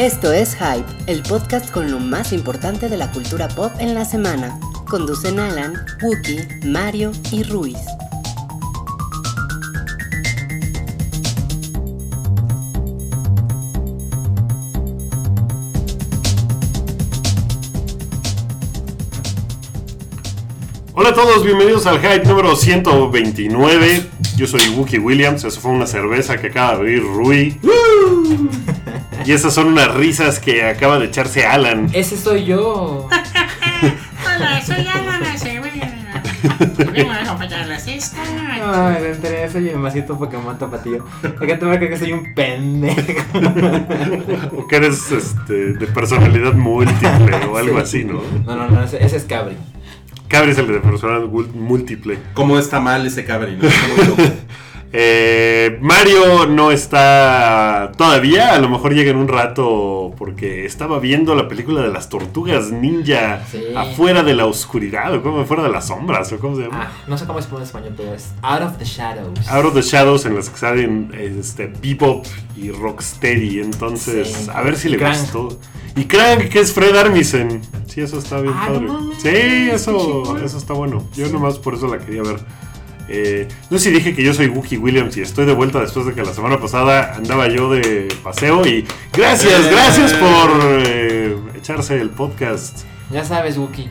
Esto es Hype, el podcast con lo más importante de la cultura pop en la semana. Conducen Alan, Wookie, Mario y Ruiz. Hola a todos, bienvenidos al Hype número 129. Yo soy Wookie Williams, eso fue una cerveza que acaba de abrir Rui. Y esas son unas risas que acaba de echarse Alan. Ese soy yo. Hola, soy Alan Ay, me enteré, soy el masito Pokémon tapatío. Acá te voy a creer que soy un pendejo. O que eres este, de personalidad múltiple o algo así, ¿no? No, no, no, ese, ese es Cabri. Cabri es el de personalidad múltiple. ¿Cómo está mal ese cabrón? ¿no? Eh, Mario no está todavía, a lo mejor llega en un rato porque estaba viendo la película de las tortugas ninja Sí. afuera de la oscuridad, o como afuera de las sombras, o cómo se llama. Ah, no sé cómo se pone en español, pero es Out of the Shadows. Out of the Shadows en las que salen este, Bebop y Rocksteady. Entonces, Sí. a ver si le Krang. gustó. Y Krang, que es Fred Armisen. Sí, eso está bien Ah, no padre. mames. sí, eso, eso está bueno. Yo nomás por eso la quería ver. Eh, no sé si dije que yo soy Wookie Williams y estoy de vuelta después de que la semana pasada andaba yo de paseo. Y gracias, Eh. gracias por eh, echarse el podcast. Ya sabes, Wookie.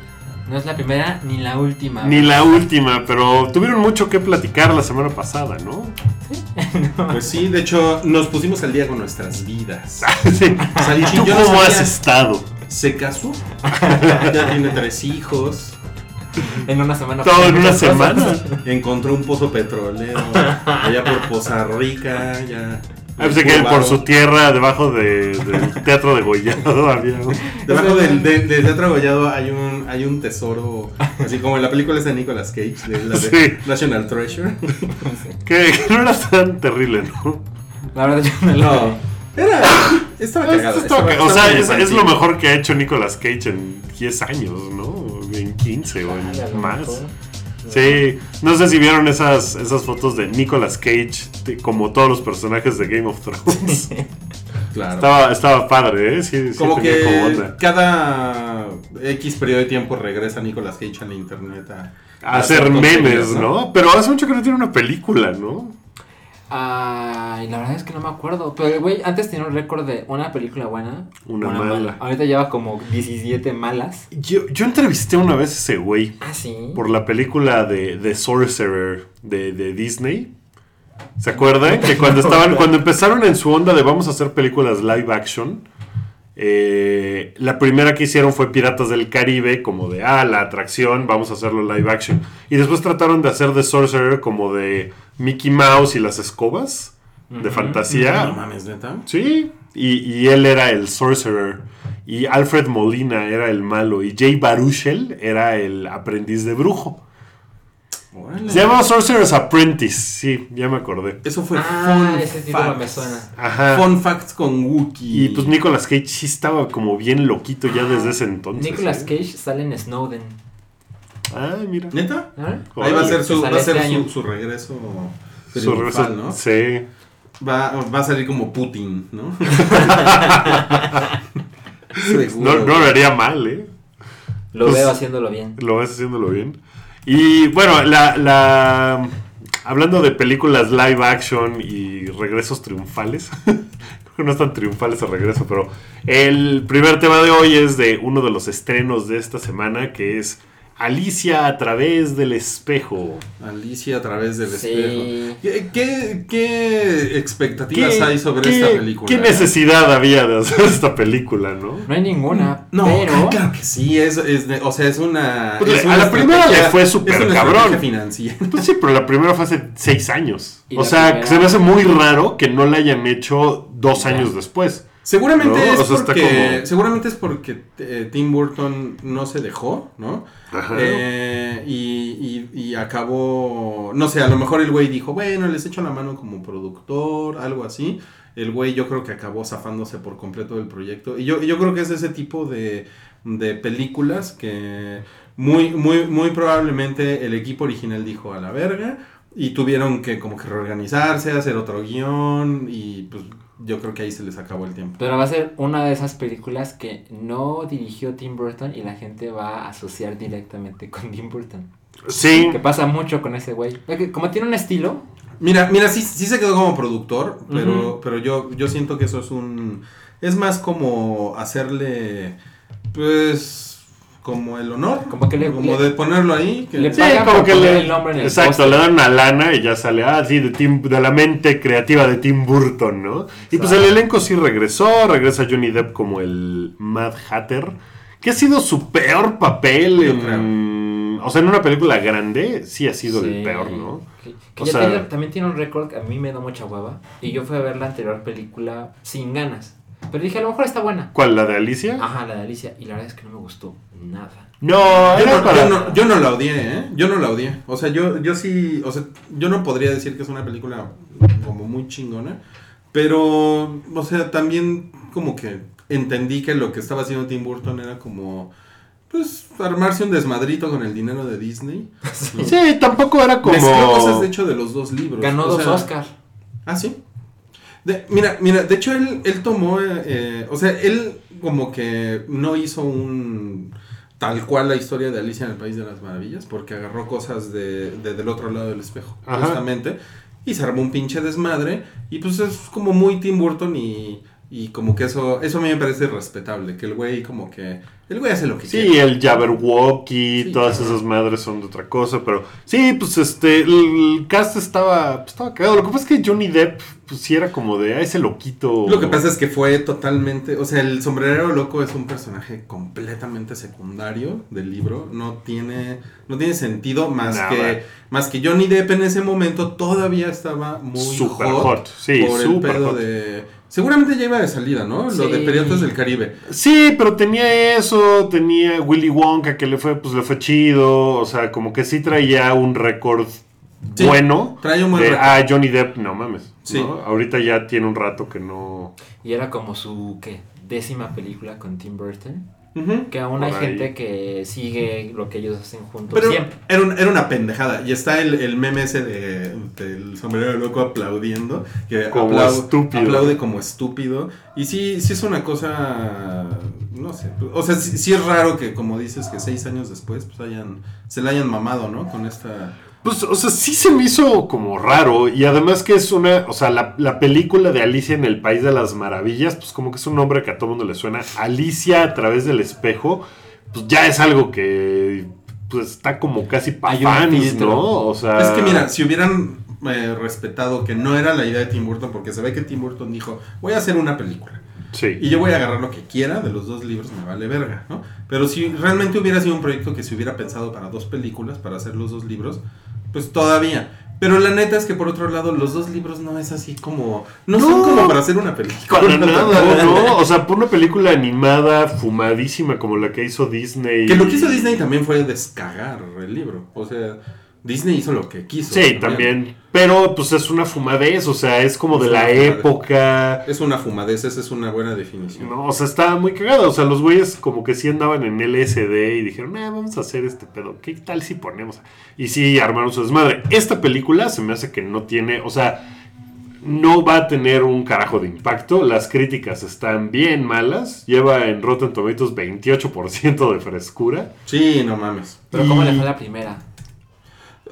No es la primera ni la última. Ni la última, pero tuvieron mucho que platicar la semana pasada, ¿no? Pues sí, de hecho, nos pusimos al día con nuestras vidas. Sí. ¿Tú yo no cómo has sabía. estado? Se casó. Ya tiene tres hijos. En una semana. Todo en una cosas. semana. Encontró un pozo petrolero. Allá por Poza Rica. Ya. Ah, pensé que por su tierra, debajo de- del teatro de Gollado, había un- Debajo del, de, del Teatro Gollado hay un, hay un tesoro, así como en la película de Nicolas Cage, de, la de Sí. National Treasure. que, que no era tan terrible, ¿no? La verdad, yo no lo No, era. Estaba cagado. Esto estaba estaba- ca- o sea, es, lo mejor que ha hecho Nicolas Cage en 10 años, ¿no? En 15 o Ah, en lo más. Sí, no sé si vieron esas, esas fotos de Nicolas Cage, de- como todos los personajes de Game of Thrones. Claro. estaba, estaba padre, ¿eh? Sí, sí Como tenía que como onda. cada X periodo de tiempo regresa Nicolas Cage a la internet a, A hacer memes, tonterías, ¿no? Pero hace mucho que no tiene una película, ¿no? Ay, la verdad es que no me acuerdo. Pero el güey antes tenía un récord de una película buena. Una mala. Ahorita lleva como 17 malas. Yo, yo entrevisté una vez a ese güey Ah, sí. por la película de The Sorcerer de, de Disney. ¿Se acuerdan? Que cuando estaban, cuando empezaron en su onda de vamos a hacer películas live action, eh, la primera que hicieron fue Piratas del Caribe, como de ah, la atracción, vamos a hacerlo live action. Y después trataron de hacer The Sorcerer como de Mickey Mouse y las escobas de fantasía. No mames, neta. Sí, y, y él era el sorcerer. Y Alfred Molina era el malo. Y Jay Baruchel era el aprendiz de brujo. Se llamaba Sorcerer's Apprentice. Sí, ya me acordé. Eso fue Ah, Fun ese título me Facts. suena. Ajá. Fun Facts con Wookiee. Y pues Nicolas Cage sí estaba como bien loquito ya desde ese entonces. Nicolas ¿eh? Cage sale en Snowden. Ay, mira. ¿Neta? ¿Ah? Ahí va a ser su, va a ser este su, su regreso Su triunfal, regreso- ¿no? Sí. Va, va a salir como Putin, ¿no? No, Seguro. no lo haría mal, ¿eh? Lo Pues- veo haciéndolo bien. Lo ves haciéndolo bien. Y bueno, la, la- hablando de películas live action y regresos triunfales, creo que no es tan triunfales el regreso, pero el primer tema de hoy es de uno de los estrenos de esta semana, que es Alicia a través del espejo. Alicia a través del Sí. espejo. ¿Qué, qué, qué expectativas ¿Qué- hay sobre qué- esta película? ¿Qué necesidad había de hacer esta película, no? No hay ninguna. No, pero. claro que sí, es, es o sea, es una... Pues es a una la primera le fue súper cabrón. financiera. Pues sí, pero la primera fue hace seis años. O sea, primera- se me hace muy raro que no la hayan hecho dos años después. Seguramente, No, es o sea, está porque, como- seguramente es porque eh, Tim Burton no se dejó, ¿no? Ajá. Eh, y, y- y acabó, no sé, a lo mejor el güey dijo, bueno, les echo la mano como productor, algo así. El güey yo creo que acabó zafándose por completo del proyecto. Y yo, yo creo que es ese tipo de, de películas que muy, muy, muy probablemente el equipo original dijo a la verga. Y tuvieron que como que reorganizarse, hacer otro guion y pues yo creo que ahí se les acabó el tiempo. Pero va a ser una de esas películas que no dirigió Tim Burton y la gente va a asociar directamente con Tim Burton. Sí. Que pasa mucho con ese güey. Como tiene un estilo, Mira, mira, sí, sí se quedó como productor, pero, pero yo, yo siento que eso es un... Es más como hacerle, pues, como el honor. Como que le- Como le- de ponerlo ahí. Que, le Sí, pagan como por que poner le. el nombre en el exacto, póster. le dan una lana y ya sale, ah, sí, de, Tim, de la mente creativa de Tim Burton, ¿no? Y pues el elenco sí regresó, regresa Johnny Depp como el Mad Hatter, que ha sido su peor papel Yo en. O sea, en una película grande, sí ha sido el Sí. peor, ¿no? Que, que O ya sea- tiene- también tiene un récord que a mí me da mucha hueva. Y yo fui a ver la anterior película sin ganas. Pero dije, a lo mejor está buena. ¿Cuál, la de Alicia? Ajá, la de Alicia. Y la verdad es que no me gustó nada. No, Yo era no, para. yo, no, yo no la odié, ¿eh? Yo no la odié. O sea, yo, yo sí, o sea, yo no podría decir que es una película como muy chingona, pero, o sea, también como que entendí que lo que estaba haciendo Tim Burton era como, pues, armarse un desmadrito con el dinero de Disney. Sí, tampoco era como. Mezcló cosas, de hecho, de los dos libros. Ganó O dos sea, Oscars. Ah, sí. De- mira, mira, de hecho él, él tomó, eh, eh, o sea, él como que no hizo un tal cual la historia de Alicia en el País de las Maravillas, porque agarró cosas de, de- del otro lado del espejo, Ajá. justamente, y se armó un pinche desmadre, y pues es como muy Tim Burton y, y como que eso, eso a mí me parece respetable, que el güey como que, el güey hace lo que Sí, quiere. el Jabberwocky, Sí, todas claro. esas madres son de otra cosa, pero sí, pues este, el cast estaba, pues, estaba cagado. Lo que pasa es que Johnny Depp, pues sí era como de, ah, ese loquito. Lo que pasa es que fue totalmente, o sea, el sombrerero loco es un personaje completamente secundario del libro, no tiene no tiene sentido más Nada. que más que Johnny Depp en ese momento todavía estaba muy Super hot, hot, sí, por el super pedo hot. de seguramente ya iba de salida, ¿no? Lo de Sí. Piratas del Caribe. Sí, pero tenía eso, tenía Willy Wonka que le fue, pues le fue chido, o sea, como que sí traía un récord Sí, bueno. traía un buen de, récord. ah, Johnny Depp, no mames. Sí. ¿no? Ahorita ya tiene un rato que no. Y era como su, ¿qué? Décima película con Tim Burton. Que aún Por hay ahí. gente que sigue lo que ellos hacen juntos. Pero Siempre. era, un- era una pendejada. Y está el, el meme ese de, del sombrero loco aplaudiendo. Que Como aplau- estúpido. Aplaude como estúpido. Y sí, sí es una cosa. No sé. O sea, sí, sí es raro que, como dices, que seis años después pues hayan, se la hayan mamado, ¿no? Con esta. Pues, o sea, sí se me hizo como raro. Y además que es una. O sea, la, la película de Alicia en el País de las Maravillas, pues como que es un nombre que a todo mundo le suena. Alicia a través del espejo, pues ya es algo que. Pues está como casi pa' Hay un fans, filtro. ¿no? O sea. Es que mira, si hubieran eh, respetado que no era la idea de Tim Burton, porque se ve que Tim Burton dijo: Voy a hacer una película. Sí. Y yo voy a agarrar lo que quiera de los dos libros, me vale verga, ¿no? Pero si realmente hubiera sido un proyecto que se hubiera pensado para dos películas, para hacer los dos libros, pues todavía. Pero la neta es que por otro lado, los dos libros no es así como. No, son como para hacer una película. Para nada, ¿no? O sea, por una película animada, fumadísima como la que hizo Disney. Que lo que hizo Disney también fue descagar el libro. O sea, Disney hizo lo que quiso. Sí, también. Pero pues es una fumadez, o sea, es como Es de la fumadez. época. Es una fumadez, esa es una buena definición. No, o sea, estaba muy cagado. O sea, los güeyes como que sí andaban en LSD y dijeron, eh, vamos a hacer este pedo. ¿Qué tal si ponemos? Y sí, armaron su desmadre. Esta película se me hace que no tiene, o sea, no va a tener un carajo de impacto. Las críticas están bien malas. Lleva en Rotten Tomatoes 28% de frescura. Sí, no mames. Pero ¿cómo le fue la primera?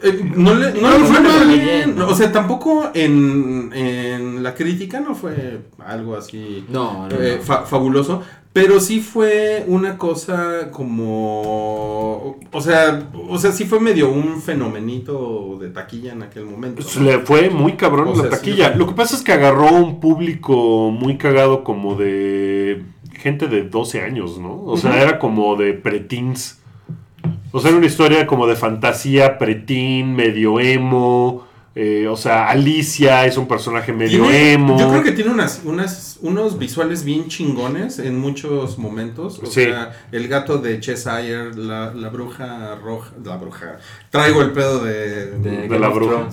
Eh, no le, no No fue mal. bien. O sea, tampoco en, en la crítica no fue algo así No, no, eh, no. fa- fabuloso. Pero sí fue una cosa como. O sea, o sea, sí fue medio un fenomenito de taquilla en aquel momento. Pues, ¿no? Le fue muy cabrón O la sea, taquilla. Lo que pasa es que agarró un público muy cagado como de gente de 12 años, ¿no? O sea, era como de preteens. O sea, era una historia como de fantasía, preteen, medio emo. Eh, o sea, Alicia es un personaje medio Tiene- emo. Yo creo que tiene unas, unas, unos visuales bien chingones en muchos momentos. O Sí. sea, el gato de Cheshire, la, la bruja roja, la bruja. Traigo el pedo de, De, la bruja.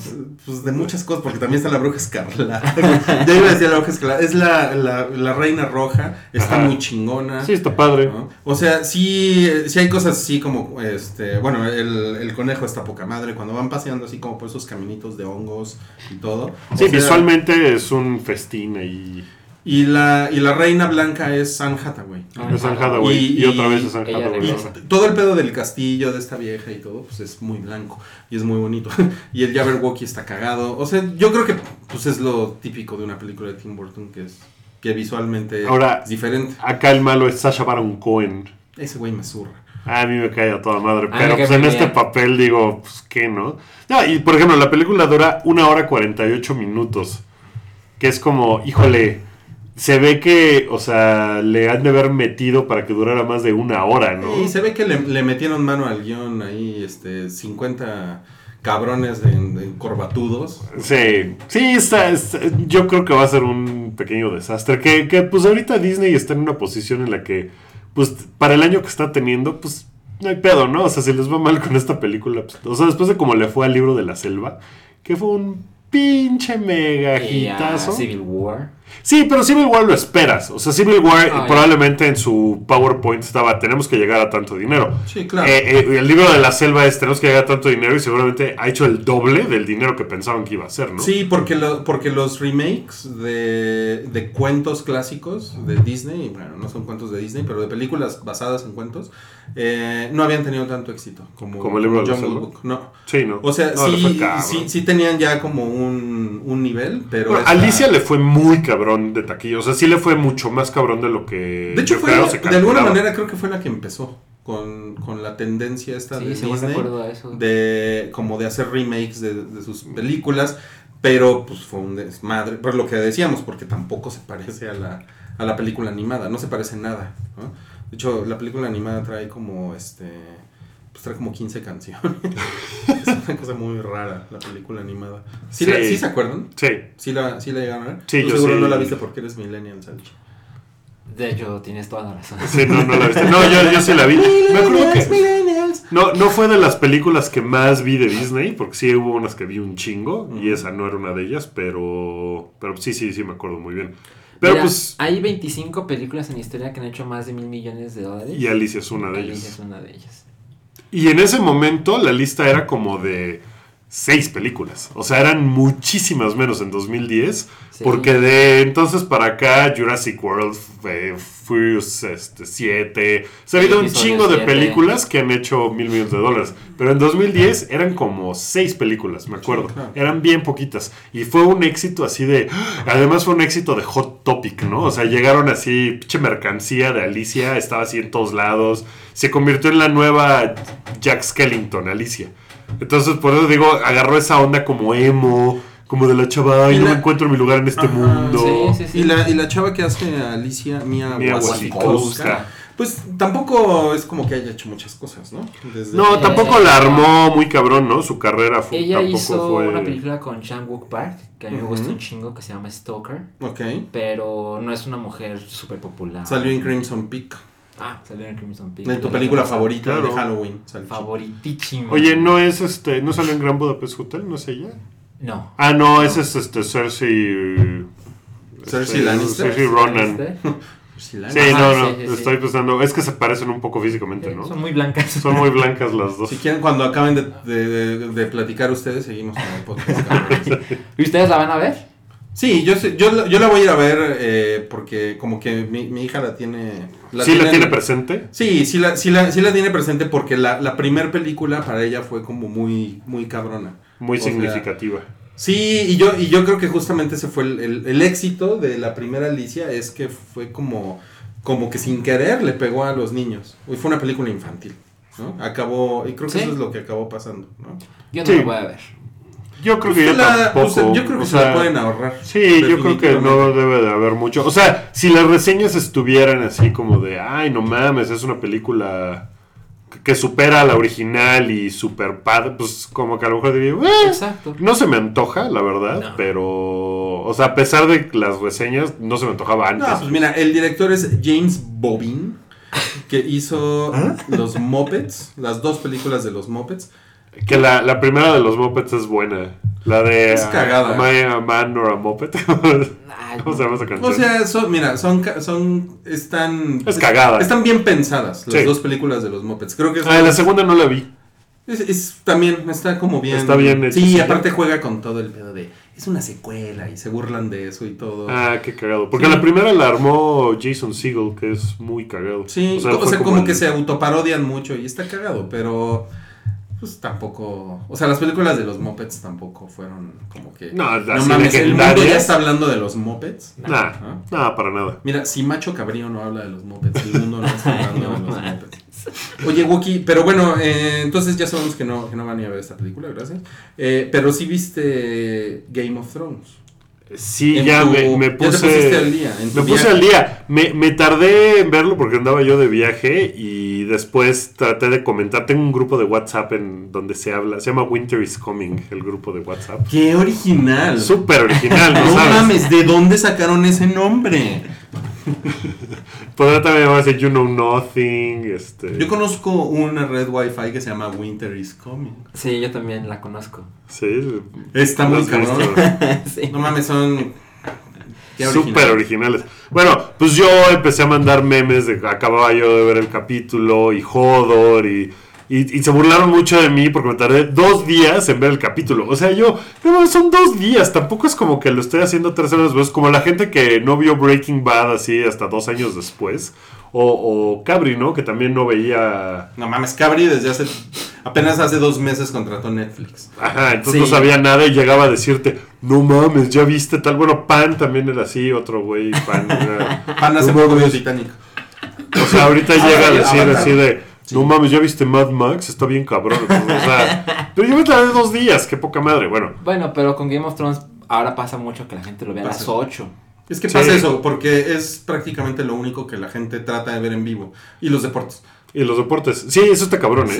Pues de muchas cosas, porque también está la bruja escarlata. ya iba a decir la bruja escarlata. Es la, la, la reina roja, está Ajá. muy chingona. Sí, está padre. ¿no? O sea, sí, sí hay cosas así como, este, bueno, el, el conejo está poca madre, cuando van paseando así como por esos caminitos de hongos y todo. O Sí, sea, visualmente es un festín ahí. Y la, y la reina blanca es Anne Hathaway. Ah, Es Anne Hathaway. Y, Y- otra y- vez es Anne Hathaway. ¿no? Todo el pedo del castillo de esta vieja y todo, pues es muy blanco y es muy bonito. y el Jabberwocky está cagado. O sea, yo creo que pues es lo típico de una película de Tim Burton que es que visualmente Ahora- es diferente. Acá el malo es Sasha Baron Cohen. Ese güey me zurra. A mí me cae a toda madre. A Pero pues en este papel digo, pues qué, ¿no? No, y por ejemplo, la película dura una hora 48 minutos. Que es como, híjole, se ve que, o sea, le han de haber metido para que durara más de una hora, ¿no? Y se ve que le, le metieron mano al guion ahí, este, 50 cabrones en, en corbatudos. Sí, sí, está, está- yo creo que va a ser un pequeño desastre. Que, que, pues ahorita Disney está en una posición en la que, pues para el año que está teniendo, pues no hay pedo, ¿no? O sea, si les va mal con esta película, pues, o sea, después de como le fue al libro de la selva, que fue un pinche mega hitazo. Civil War. Sí, pero Civil War lo esperas. O sea, Civil War Ah, ya. probablemente en su PowerPoint estaba, tenemos que llegar a tanto dinero. Sí, claro. Eh, eh, el libro de la selva es, tenemos que llegar a tanto dinero y seguramente ha hecho el doble del dinero que pensaban que iba a ser, ¿no? Sí, porque, lo- porque los remakes de, de cuentos clásicos de Disney, bueno, no son cuentos de Disney, pero de películas basadas en cuentos, eh, no habían tenido tanto éxito como, ¿Como el libro de la selva? Book. No. Sí, ¿no? O sea, No, sí, sí, sí tenían ya como un, un nivel, pero... Bueno, esta- Alicia le fue muy cabrón de taquilla. O sea, sí le fue mucho más cabrón de lo que. De hecho, yo fue, creo se de alguna manera creo que fue la que empezó con, con la tendencia esta de Sí, Disney. a eso. de como de hacer remakes de, de sus películas, pero pues fue un desmadre, por lo que decíamos, porque tampoco se parece a la, a la película animada, no se parece nada, ¿no? De hecho, la película animada trae como este pues trae como 15 canciones. es una cosa muy rara la película animada. ¿Sí, la- Sí. ¿sí se acuerdan? Sí. ¿Sí la, sí la llegaron a ver? Sí, Tú yo seguro sí. no la viste porque eres millennial, Salchi. De hecho, tienes toda la razón. Sí, no, no la viste. No, yo, yo sí la vi. Me acuerdo que. No, no fue de las películas que más vi de Disney, porque sí hubo unas que vi un chingo, y esa no era una de ellas, pero. Pero sí, sí, sí me acuerdo muy bien. Pero Mira, pues. Hay 25 películas en la historia que han hecho más de mil millones de dólares. Y Alicia es una de Alicia ellas. es una de ellas. Y en ese momento la lista era como de seis películas. O sea, eran muchísimas menos en 2010. Sí. Porque de entonces para acá Jurassic World, eh, Furious este, 7. Se ha habido un chingo de 7. películas que han hecho mil millones de dólares. Pero en 2010 eran como seis películas, me acuerdo. claro. Eran bien poquitas. Y fue un éxito así de... Además fue un éxito de Hot Topic, ¿no? O sea, llegaron así, pinche mercancía de Alicia, estaba así en todos lados. Se convirtió en la nueva Jack Skellington, Alicia. Entonces, por eso digo, agarró esa onda como emo, como de la chava, ay, Y no la- me encuentro mi lugar en este Ajá, mundo. Sí, sí, sí. Y la, y la chava que hace a Alicia, Mia, Mia Wasikowska, pues tampoco es como que haya hecho muchas cosas, ¿no? Desde- No, tampoco la armó muy cabrón, ¿no? Su carrera fue, Ella tampoco hizo fue... una película con Chan Wook Park, que a mí me gusta un chingo, que se llama Stalker, Ok. pero no es una mujer súper popular. Salió en Crimson Peak. Ah, salió en Crimson Peak. En tu película la favorita Claro. de Halloween. Salchi. Favoritísima. Oye, ¿no es este, no salió en Gran Budapest Hotel? ¿No es ella? No. Ah, no, ese es este Cersei... Cersei este, Lannister. Cersei Ronan. ¿Este? Sí, Ajá, no, sí, no, sí, sí. estoy pensando, es que se parecen un poco físicamente, ¿no? Son muy blancas. Son muy blancas las dos. Si quieren, cuando acaben de, de- de- de platicar ustedes, seguimos con el podcast. ¿Y ustedes la van a ver? Sí, yo, sé- yo, la- yo la voy a ir a ver eh, porque como que mi, mi hija la tiene... ¿Sí la tiene presente? Sí, sí la, sí la, sí la tiene presente porque la, la primer película para ella fue como muy, muy cabrona. Muy O sea, significativa. Sí, y yo, y yo creo que justamente ese fue el, el- el éxito de la primera Alicia, es que fue como, como que sin querer le pegó a los niños. Y fue una película infantil, ¿no? Acabó, y creo que Sí. eso es lo que acabó pasando, ¿no? Yo no Sí. la voy a ver. Yo creo Pues que yo la- tampoco. o sea, yo creo que o se la pueden ahorrar. Sí, yo creo que no debe de haber mucho. O sea, si las reseñas estuvieran así como de, ay, no mames, es una película que supera a la original y super padre, pues como que a lo mejor diría, "Eh". Exacto. no se me antoja, la verdad, No. pero, o sea, a pesar de las reseñas, no se me antojaba antes. No, pues mira, el director es James Bobin, que hizo los Muppets, las dos películas de los Muppets. Que la, la primera de los Muppets es buena. La de Es cagada. Am I a Man or a Muppet? ¿Cómo se llama esa canción? O sea, son, mira, son, son, están... Es cagada. Están bien pensadas las Sí. dos películas de los Muppets. Creo que es, ah, la segunda no la vi. es, es- también, está como bien... Está bien hecho, Sí, sí. aparte juega con todo el pedo de... Es una secuela y se burlan de eso y todo. Ah, qué cagado. Porque Sí. la primera la armó Jason Segel, que es muy cagado. Sí, o sea, como, el- que se autoparodian mucho y está cagado, pero pues tampoco, o sea, las películas de los Muppets tampoco fueron como que No, no mames, el mundo ya está hablando de los Muppets. Nah, ¿Ah? nah, para nada. Mira, si Macho Cabrío no habla de los Muppets, el mundo no está hablando de los Muppets. Oye, Wookie, pero bueno, eh, entonces ya sabemos que no, que no van a ir a ver esta película, gracias. Eh, pero sí viste Game of Thrones. Sí, En ya tu- me, me ya te puse. pusiste al día, en tu me puse al día. Me, me tardé en verlo porque andaba yo de viaje y después traté de comentar. Tengo un grupo de WhatsApp en donde se habla. Se llama Winter is Coming, el grupo de WhatsApp. ¡Qué original! Súper original, ¿no, No sabes? mames, ¿de dónde sacaron ese nombre? Podría también llamarse You Know Nothing. Este, Yo conozco una red wifi que se llama Winter is Coming. Sí, yo también la conozco. sí, Está ¿lo muy cabrón. sí. No mames, son. Súper originales. Bueno, pues yo empecé a mandar memes de acababa yo de ver el capítulo y Hodor y, y, y se burlaron mucho de mí porque me tardé dos días en ver el capítulo. O sea, yo, no, son dos días, tampoco es como que lo estoy haciendo tres horas después, como la gente que no vio Breaking Bad así hasta dos años después. O, o Cabri, ¿no? Que también no veía... No mames, Cabri desde hace. Apenas hace dos meses contrató Netflix. Ajá, entonces Sí. no sabía nada y llegaba a decirte, no mames, ya viste tal. Bueno, Pan también era así, otro güey, Pan. era- Pan hace No poco vio. Titanic. O sea, ahorita Ah, llega a decir así de, no mames, ¿ya viste Mad Max? Está bien cabrón. O sea, pero yo me tardé dos días, qué poca madre. Bueno, Bueno, pero con Game of Thrones ahora pasa mucho que la gente lo ve a las Pasa. 8. Es que Sí. pasa eso, porque es prácticamente lo único que la gente trata de ver en vivo. Y los deportes. Y los deportes. Sí, eso está cabrón, ¿eh?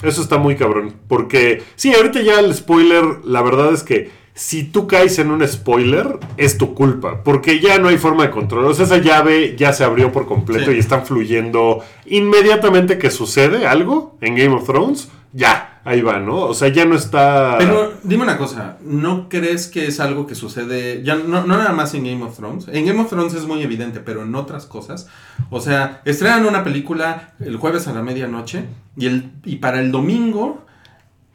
Sí. Eso está muy cabrón. Porque, sí, ahorita ya el spoiler, la verdad es que si tú caes en un spoiler, es tu culpa. Porque ya no hay forma de controlar. O sea, esa llave ya se abrió por completo Sí. y están fluyendo inmediatamente que sucede algo en Game of Thrones. Ya, ahí va, ¿no? O sea, ya no está... Pero dime una cosa, ¿no crees que es algo que sucede, ya no, no nada más en Game of Thrones? En Game of Thrones es muy evidente, pero en otras cosas. O sea, estrenan una película el jueves a la medianoche y, el, y para el domingo,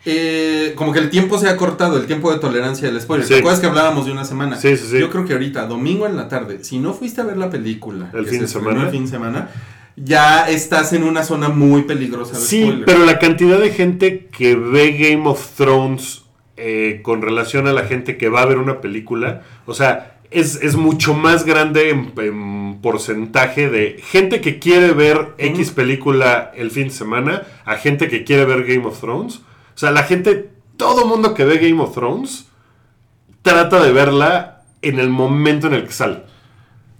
eh, como que el tiempo se ha cortado, el tiempo de tolerancia del spoiler. Sí. ¿Te acuerdas que hablábamos de una semana? Sí, sí, sí. Yo creo que ahorita, domingo en la tarde, si no fuiste a ver la película, El fin de semana. el fin de semana, ya estás en una zona muy peligrosa de Sí, spoiler. pero la cantidad de gente que ve Game of Thrones eh, con relación a la gente que va a ver una película, o sea, es, es mucho más grande en, en porcentaje de gente que quiere ver X película el fin de semana a gente que quiere ver Game of Thrones. O sea, la gente, todo mundo que ve Game of Thrones trata de verla en el momento en el que sale.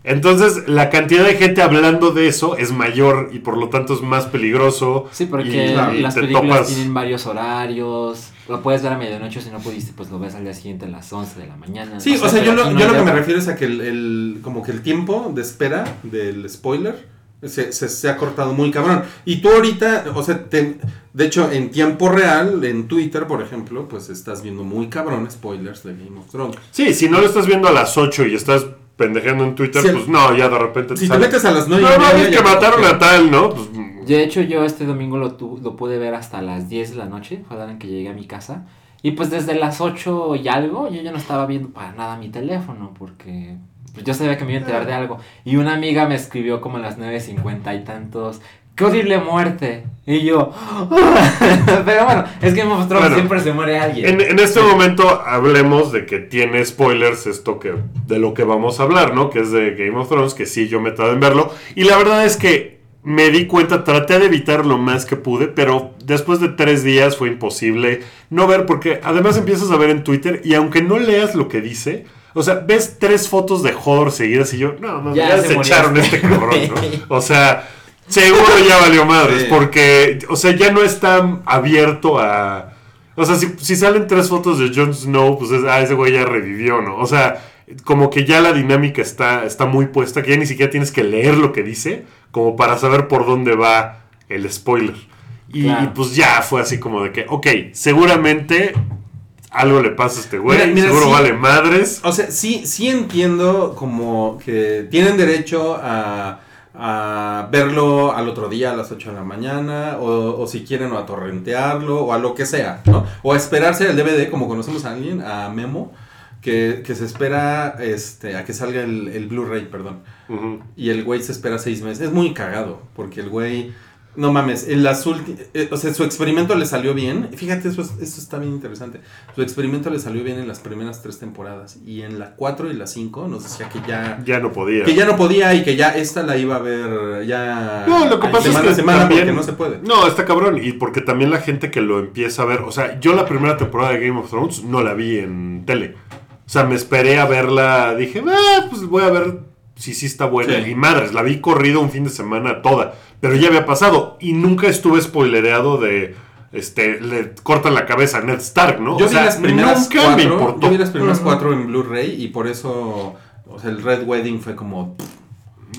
Entonces, la cantidad de gente hablando de eso es mayor y por lo tanto es más peligroso. Sí, porque Y- y las películas topas- tienen varios horarios. Lo puedes ver a medianoche si no pudiste, pues lo ves al día siguiente a las 11 de la mañana. Sí, o sea, yo lo, yo lo que me refiero es a que el, el- como que el tiempo de espera del spoiler se, se- se ha cortado muy cabrón. Y tú ahorita, o sea, te- de hecho, en tiempo real, en Twitter, por ejemplo, pues estás viendo muy cabrón spoilers de Game of Thrones. Sí, si no lo estás viendo a las 8 y estás pendejeando en Twitter, pues no, ya de repente Si te sale. metes a las nueve No, y no, es que mataron a tal, ¿no? Pues, De hecho, yo este domingo lo, tu- lo pude ver hasta las 10 de la noche, fue la hora en que llegué a mi casa. Y pues desde las 8 y algo, yo ya no estaba viendo para nada mi teléfono, porque pues, yo sabía que me iba a enterar de algo. Y una amiga me escribió como a las 9.50 y tantos, ¡qué horrible muerte! Y yo, pero bueno, es que en Game of Thrones Bueno, siempre se muere alguien. En, en este momento hablemos de que tiene spoilers esto que de lo que vamos a hablar, ¿no? Que es de Game of Thrones, que sí, yo me tardé en verlo. Y la verdad es que me di cuenta, traté de evitar lo más que pude, pero después de tres días fue imposible no ver, porque además empiezas a ver en Twitter y aunque no leas lo que dice, o sea, ves tres fotos de Hodor seguidas y yo, no, no, Ya ya, se se murió echaron este cabrón. ¿no? O sea, seguro ya valió madres, Sí. porque, o sea, ya no está abierto a... O sea, si, si salen tres fotos de Jon Snow, pues es, ah, ese güey ya revivió, ¿no? O sea, como que ya la dinámica está, está muy puesta, que ya ni siquiera tienes que leer lo que dice, como para saber por dónde va el spoiler. Y, Claro. y pues ya fue así como de que, ok, seguramente algo le pasa a este güey, Mira, mira, seguro sí. vale madres. O sea, sí, sí entiendo como que tienen derecho a, a verlo al otro día a las 8 de la mañana, o, o si quieren, o a torrentearlo, o a lo que sea, ¿no? O a esperarse el DVD, como conocemos a alguien, a Memo, que, que se espera este, a que salga el, el Blu-ray, perdón. Y el güey se espera seis meses. Es muy cagado, porque el güey, no mames, en las ulti- eh, o sea, su experimento le salió bien. Fíjate, eso, es- eso está bien interesante. Su experimento le salió bien en las primeras tres temporadas. Y en la 4 y la 5 nos decía que ya, Ya no podía. que ya no podía y que ya esta la iba a ver ya No, lo que pasa semana es a que semana también, porque no se puede. No, está cabrón. Y porque también la gente que lo empieza a ver. O sea, yo la primera temporada de Game of Thrones no la vi en tele. O sea, me esperé a verla. Dije, ah, pues voy a ver si sí está buena. Sí. Y madres, la vi corrido un fin de semana toda. Pero ya había pasado. Y nunca estuve spoilereado de. Este, le cortan la cabeza a Ned Stark, ¿no? Yo o vi sea, las primeras nunca me cuatro, importó. yo vi las primeras cuatro en Blu-ray y por eso, o sea, el Red Wedding fue como,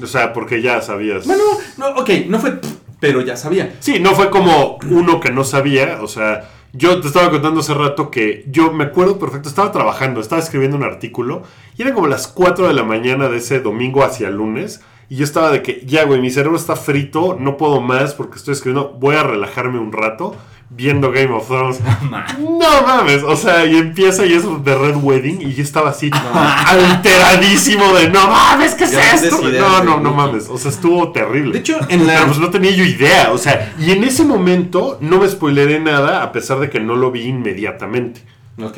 O sea, porque ya sabías. bueno, no, ok, no fue, pero ya sabía. Sí, no fue como uno que no sabía, o sea, yo te estaba contando hace rato que yo me acuerdo perfecto, estaba trabajando, estaba escribiendo un artículo y eran como las 4 de la mañana de ese domingo hacia el lunes y yo estaba de que, ya güey, mi cerebro está frito, no puedo más porque estoy escribiendo, voy a relajarme un rato viendo Game of Thrones. No mames, o sea, y empieza y es de Red Wedding y yo estaba así alteradísimo de, no mames, ¿qué es esto? No, no, no mames, o sea, estuvo terrible. De hecho, en la- Pero pues no tenía yo idea, o sea, y en ese momento no me spoileré nada a pesar de que no lo vi inmediatamente. Ok.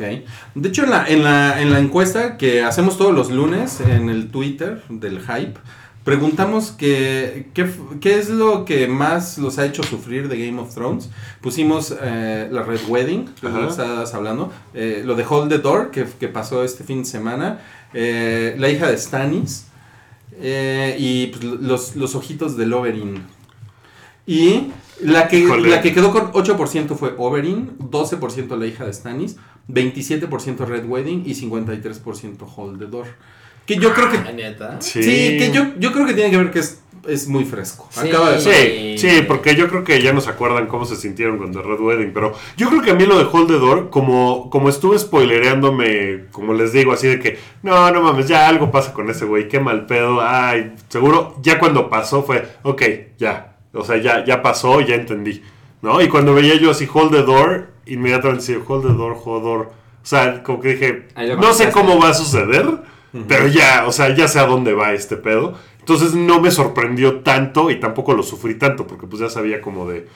De hecho, en la, en la, en la encuesta que hacemos todos los lunes en el Twitter del Hype, preguntamos que, qué, f- qué es lo que más los ha hecho sufrir de Game of Thrones. Pusimos eh, la Red Wedding, que lo que estabas hablando, eh, lo de Hold the Door, que, que pasó este fin de semana, eh, la hija de Stannis y pues, los, los ojitos del Oberyn. Y la que, la que quedó con 8% fue Oberyn, 12% la hija de Stannis, 27% Red Wedding y 53% Hold the Door. Que yo creo que... ¿Neta? Sí, que yo, yo creo que tiene que ver que es, es muy fresco. Sí. Acaba de Sí, sí, porque yo creo que ya nos acuerdan cómo se sintieron con The Red Wedding, pero yo creo que a mí lo de Hold the Door, como, como estuve spoilereándome, como les digo, así de que, no, no mames, ya algo pasa con ese güey, qué mal pedo, ay, seguro, ya cuando pasó fue, ok, ya, o sea, ya, ya pasó, ya entendí, ¿no? Y cuando veía yo así Hold the Door, inmediatamente decía, Hold the Door, Hold the Door, o sea, como que dije, no sé cómo va a suceder, pero ya, o sea, ya sé a dónde va este pedo. Entonces no me sorprendió tanto y tampoco lo sufrí tanto, porque pues ya sabía como de,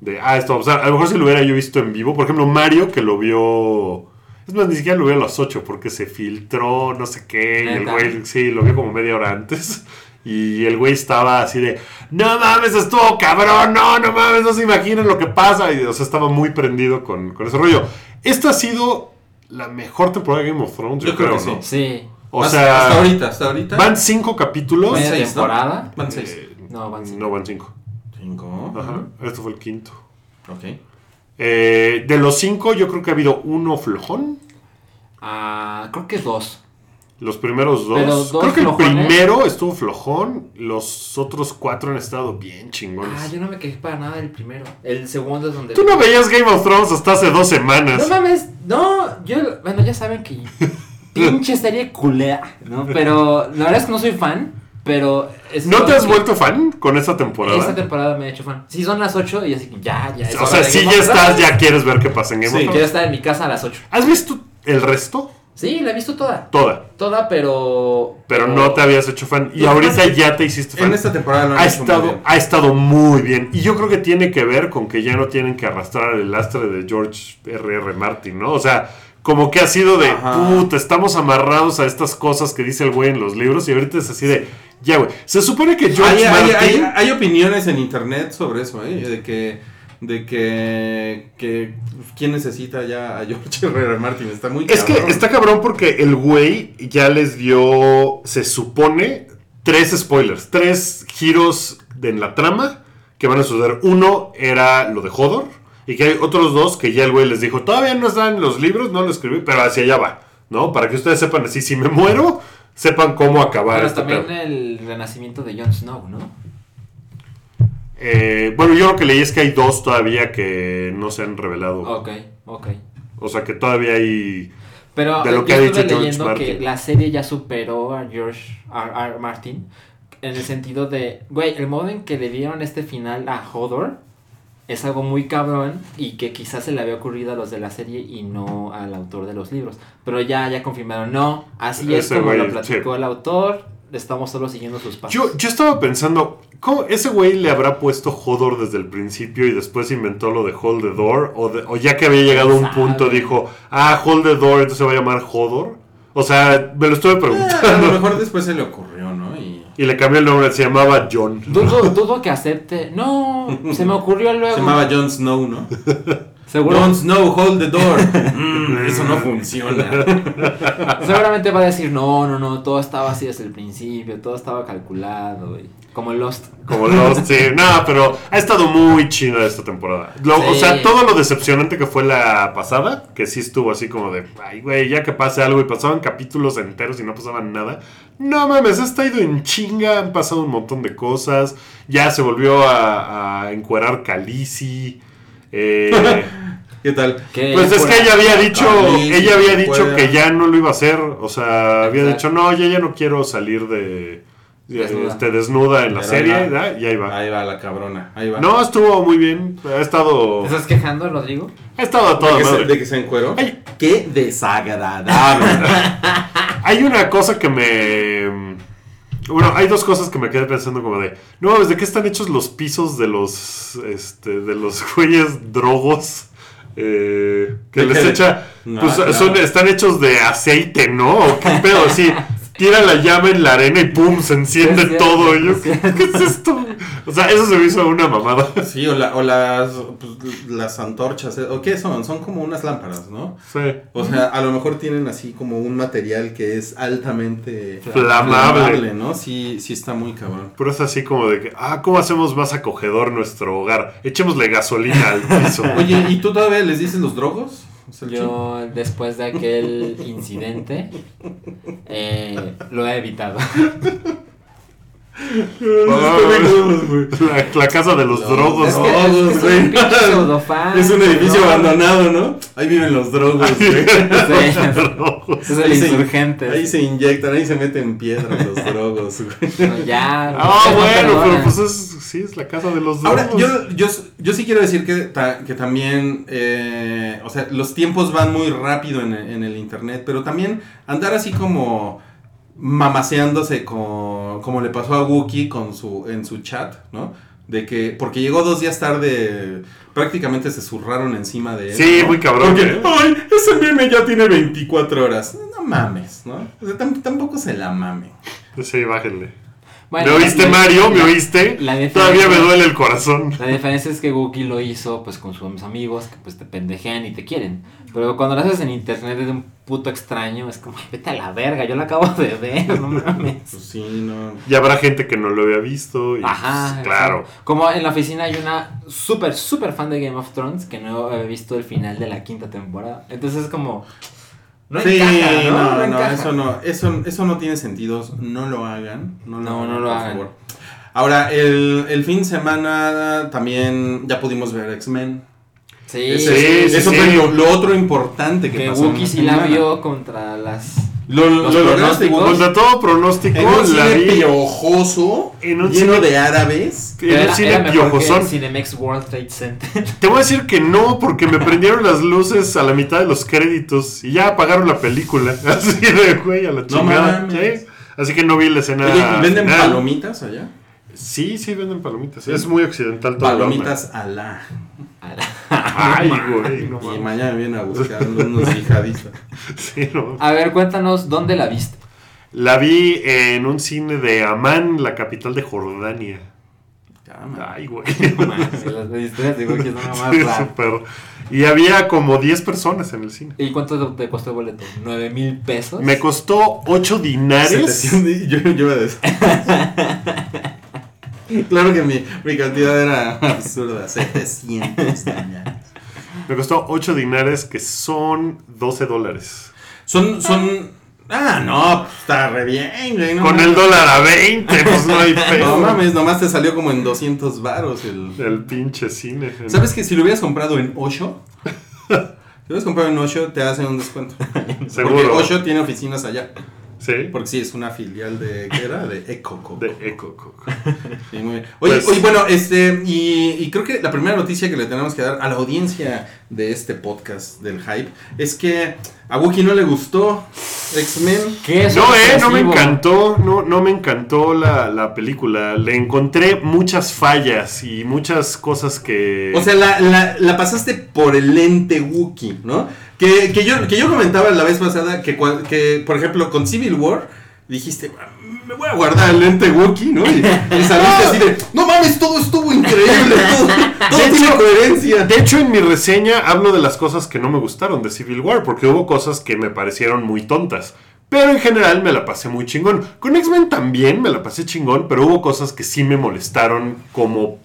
de ah, esto, o sea, a lo mejor si lo hubiera yo visto en vivo, por ejemplo, Mario que lo vio, es más, ni siquiera lo vio a las 8 porque se filtró, no sé qué, y el güey, sí, lo vio como media hora antes. Y el güey estaba así de, no mames, estuvo cabrón, no, no mames, no se imaginan lo que pasa. Y, o sea, estaba muy prendido con, con ese rollo. Esta ha sido la mejor temporada de Game of Thrones, yo, Yo creo creo, que ¿no? Sí. O hasta, sea, hasta ahorita, hasta ahorita. van cinco capítulos. Van Media seis, temporada. Van seis. Eh, No, van cinco. No, van cinco. Cinco. Ajá. Este fue el quinto. Ok. Eh, de los cinco, yo creo que ha habido uno flojón. Ah, creo que dos. Los primeros dos. Pero dos creo que flojones. el primero estuvo flojón. Los otros cuatro han estado bien chingones. Ah, yo no me quejé para nada del primero. El segundo es donde. Tú no veías Game of Thrones hasta hace dos semanas. No mames, no, yo, bueno, ya saben que pinche serie culera, ¿no? Pero la verdad es que no soy fan, pero... es ¿No te has que- vuelto fan con esta temporada? Esta temporada me he hecho fan. Sí, son las 8 y así que ya, ya. es o sea, si ya estás, ya quieres ver qué pasa en Game Sí, Quiero estar en mi casa a las 8. ¿Has visto el resto? Sí, la he visto toda. Toda. Toda, pero... Pero no te habías hecho fan. Y ahorita ya te hiciste fan. En esta temporada lo han ha hecho muy estado, bien. ha estado muy bien. Y yo creo que tiene que ver con que ya no tienen que arrastrar el lastre de George R.R. Martin, ¿no? O sea, como que ha sido de, Ajá. puta, estamos amarrados a estas cosas que dice el güey en los libros y ahorita es así de, ya, güey. Se supone que George hay- Martin... hay- hay opiniones en internet sobre eso, ¿eh? De que, de que, que pues, quién necesita ya a George R.R. Martin. Está muy Es que cabrón. está cabrón porque el güey ya les dio, se supone, tres spoilers, tres giros en la trama que van a suceder. Uno era lo de Hodor y que hay otros dos que ya el güey les dijo, todavía no están los libros, no lo escribí, pero hacia allá va, ¿no? Para que ustedes sepan así, si me muero, sepan cómo acabar Pero este también pedo. el renacimiento de Jon Snow, ¿no? Eh, bueno, yo lo que leí es que hay dos todavía que no se han revelado. Ok, ok. O sea que todavía hay... Pero De lo yo que ha dicho George leyendo que Martin. la serie ya superó a George R. R. Martin en el sentido de, güey, el modo en que le dieron este final a Hodor es algo muy cabrón y que quizás se le había ocurrido a los de la serie y no al autor de los libros. Pero ya, ya confirmaron, no, así es como lo platicó sí. el autor, estamos solo siguiendo sus pasos. Yo, yo estaba pensando, ¿cómo ese güey le habrá puesto Hodor desde el principio y después inventó lo de Hold the Door? O, de- o ya que había llegado a un punto dijo, ah, Hold the Door, entonces se va a llamar Hodor. O sea, me lo estuve Eh, a lo preguntando. mejor después se le ocurrió. Y le cambió el nombre, se llamaba John. Dudo, dudo que acepte. No, se me ocurrió luego. se llamaba Jon Snow, ¿no? Seguro, Jon Snow, hold the door. Mm, eso no funciona. seguramente va a decir, no, no, no, todo estaba así desde el principio, todo estaba calculado. y- como Lost. Como los, sí, no, pero ha estado muy chida esta temporada. Lo- O sea, todo lo decepcionante que fue la pasada, que sí estuvo así como de, ay, güey, ya que pase algo y pasaban capítulos enteros y no pasaban nada. No mames, ha ido en chinga, han pasado un montón de cosas. Ya se volvió a, a encuerar Khaleesi. Eh, ¿Qué tal? Pues es que ella había dicho, ella había dicho que ya no lo iba a hacer. O sea, había Exacto. dicho, no, yo ya no quiero salir de... Desnuda. Este, desnuda en la Pero serie, ahí va. ¿verdad? y ahí va. Ahí va la cabrona. Ahí va. No, estuvo muy bien. Ha estado. ¿Te estás quejando, Rodrigo? Ha estado a ¿De toda que, se, madre. de que se encueró? Ay. ¡Qué desagradable! Hay una cosa que me. Bueno, hay dos cosas que me quedé pensando como de. No, ¿de qué están hechos los pisos de los. Este. de los güeyes drogos? Eh, que ¿De les echa. No, pues son, están hechos de aceite, ¿no? ¿O qué pedo? Así. Tira la llama en la arena y pum, se enciende cierto, todo. Y yo. ¿qué es esto? O sea, eso se me hizo una mamada. Sí, o, la- o las, pues, las antorchas. ¿eh? ¿O qué son? Son como unas lámparas, ¿no? Sí. O sea, a lo mejor tienen así como un material que es altamente Flamable. ¿no? Sí, sí está muy cabrón. Pero es así como de que, ah, ¿cómo hacemos más acogedor nuestro hogar? Echémosle gasolina al piso. Oye, ¿y tú todavía les dices los drogos? Yo, después de aquel incidente, eh, lo he evitado. Ah, la, la casa de los No, drogos. Es no. es, Drogos, es güey. un Es edificio ¿no? abandonado, ¿no? Ahí viven los drogos, güey. Es el Ahí se- insurgente. Ahí se inyectan, ahí se meten piedras los drogos, güey. No, ya. Ah, no bueno, pero perdonan. pues es, sí, es la casa de los drogos. Ahora, yo, yo, yo sí quiero decir que, ta- que también, eh, o sea, los tiempos van muy rápido en el internet, pero también andar así como mamaseándose con, como le pasó a Wookie con su, en su chat, ¿no? De que, porque llegó dos días tarde, prácticamente se zurraron encima de él. Sí, ¿no? muy cabrón, Porque, ¿eh? ay, ese meme ya tiene 24 horas. No mames, ¿no? O sea, tam- tampoco se la mame. Sí, bájenle. Bueno, ¿Me oíste, la- Mario? ¿Me la- oíste? la Todavía me duele el corazón. La diferencia es que Wookie lo hizo pues con sus amigos que pues te pendejean y te quieren. Pero cuando lo haces en internet de un puto extraño es como, vete a la verga, yo lo acabo de ver, no mames. Pues sí, no. Y habrá gente que no lo había visto. Y, Ajá, pues, claro. exacto. Como en la oficina hay una súper, súper fan de Game of Thrones que no había visto el final de la quinta temporada. Entonces es como... No sí, encaja, ¿no? no, eso no, eso, eso no tiene sentido, no lo hagan, no lo No, hagan, no lo por hagan. favor. Ahora, el, el fin de semana también ya pudimos ver X-Men. Sí, Ese- sí, eso sí. fue lo, lo otro importante que, que pasó. Wookie sí la vio contra las... Lo, lo los lograste, pronósticos. Contra todo pronóstico, En un la cine vi piojoso, En un lleno cine- de árabes. Era, cine era el piojosón. Cinemex World Trade Center. Te voy a decir que no, porque me prendieron las luces a la mitad de los créditos y ya apagaron la película. Así de güey, a la chingada. Así que no vi la escena. Oye, ¿y ¿venden final. palomitas allá? Sí, sí, venden palomitas. Sí. Es muy occidental todo. el Palomitas alá. Ay, güey, no Y mañana vienen a buscar unos yihadistas. Sí, no. A ver, cuéntanos dónde la viste. La vi en un cine de Amán, la capital de Jordania. Ay, güey. Las historias de Wookie son una más Sí. Y había como 10 personas en el cine. ¿Y cuánto te costó el boleto? ¿Nueve mil pesos? Me costó 8 dinares. 700 yo, yo a decir. Claro que mi, mi cantidad era absurda, 700 dólares. Me costó 8 dinares, que son 12 dólares. Son, son... Ah, no, pues, está re bien, güey. no Con mames. el dólar a 20, pues no hay No pedo. mames, nomás te salió como en 200 varos el... El pinche cine. ¿Sabes que si lo hubieras comprado en Osho? Si lo hubieras comprado en Osho, te hacen un descuento. Porque Seguro. Osho tiene oficinas allá. Sí. Porque sí, es una filial de... ¿Qué era? De Ecoco. De Eco Coco. Sí, muy bien. Oye, Pues- oye, bueno, este, y, y creo que la primera noticia que le tenemos que dar a la audiencia de este podcast del hype es que a Wookie no le gustó X-Men. ¿Qué es No, eh, no me encantó, no, no me encantó la, la película. Le encontré muchas fallas y muchas cosas que... O sea, la, la, la pasaste por el lente Wookie, ¿no? Que, que, yo, que yo comentaba la vez pasada que, que, por ejemplo, con Civil War dijiste, "Ah, me voy a guardar el lente Wookie, ¿no? Y, y saliste así de, no mames, todo estuvo increíble, todo, todo De tiene hecho- coherencia. De hecho, en mi reseña hablo de las cosas que no me gustaron de Civil War, porque hubo cosas que me parecieron muy tontas. Pero en general me la pasé muy chingón. Con X-Men también me la pasé chingón, pero hubo cosas que sí me molestaron como,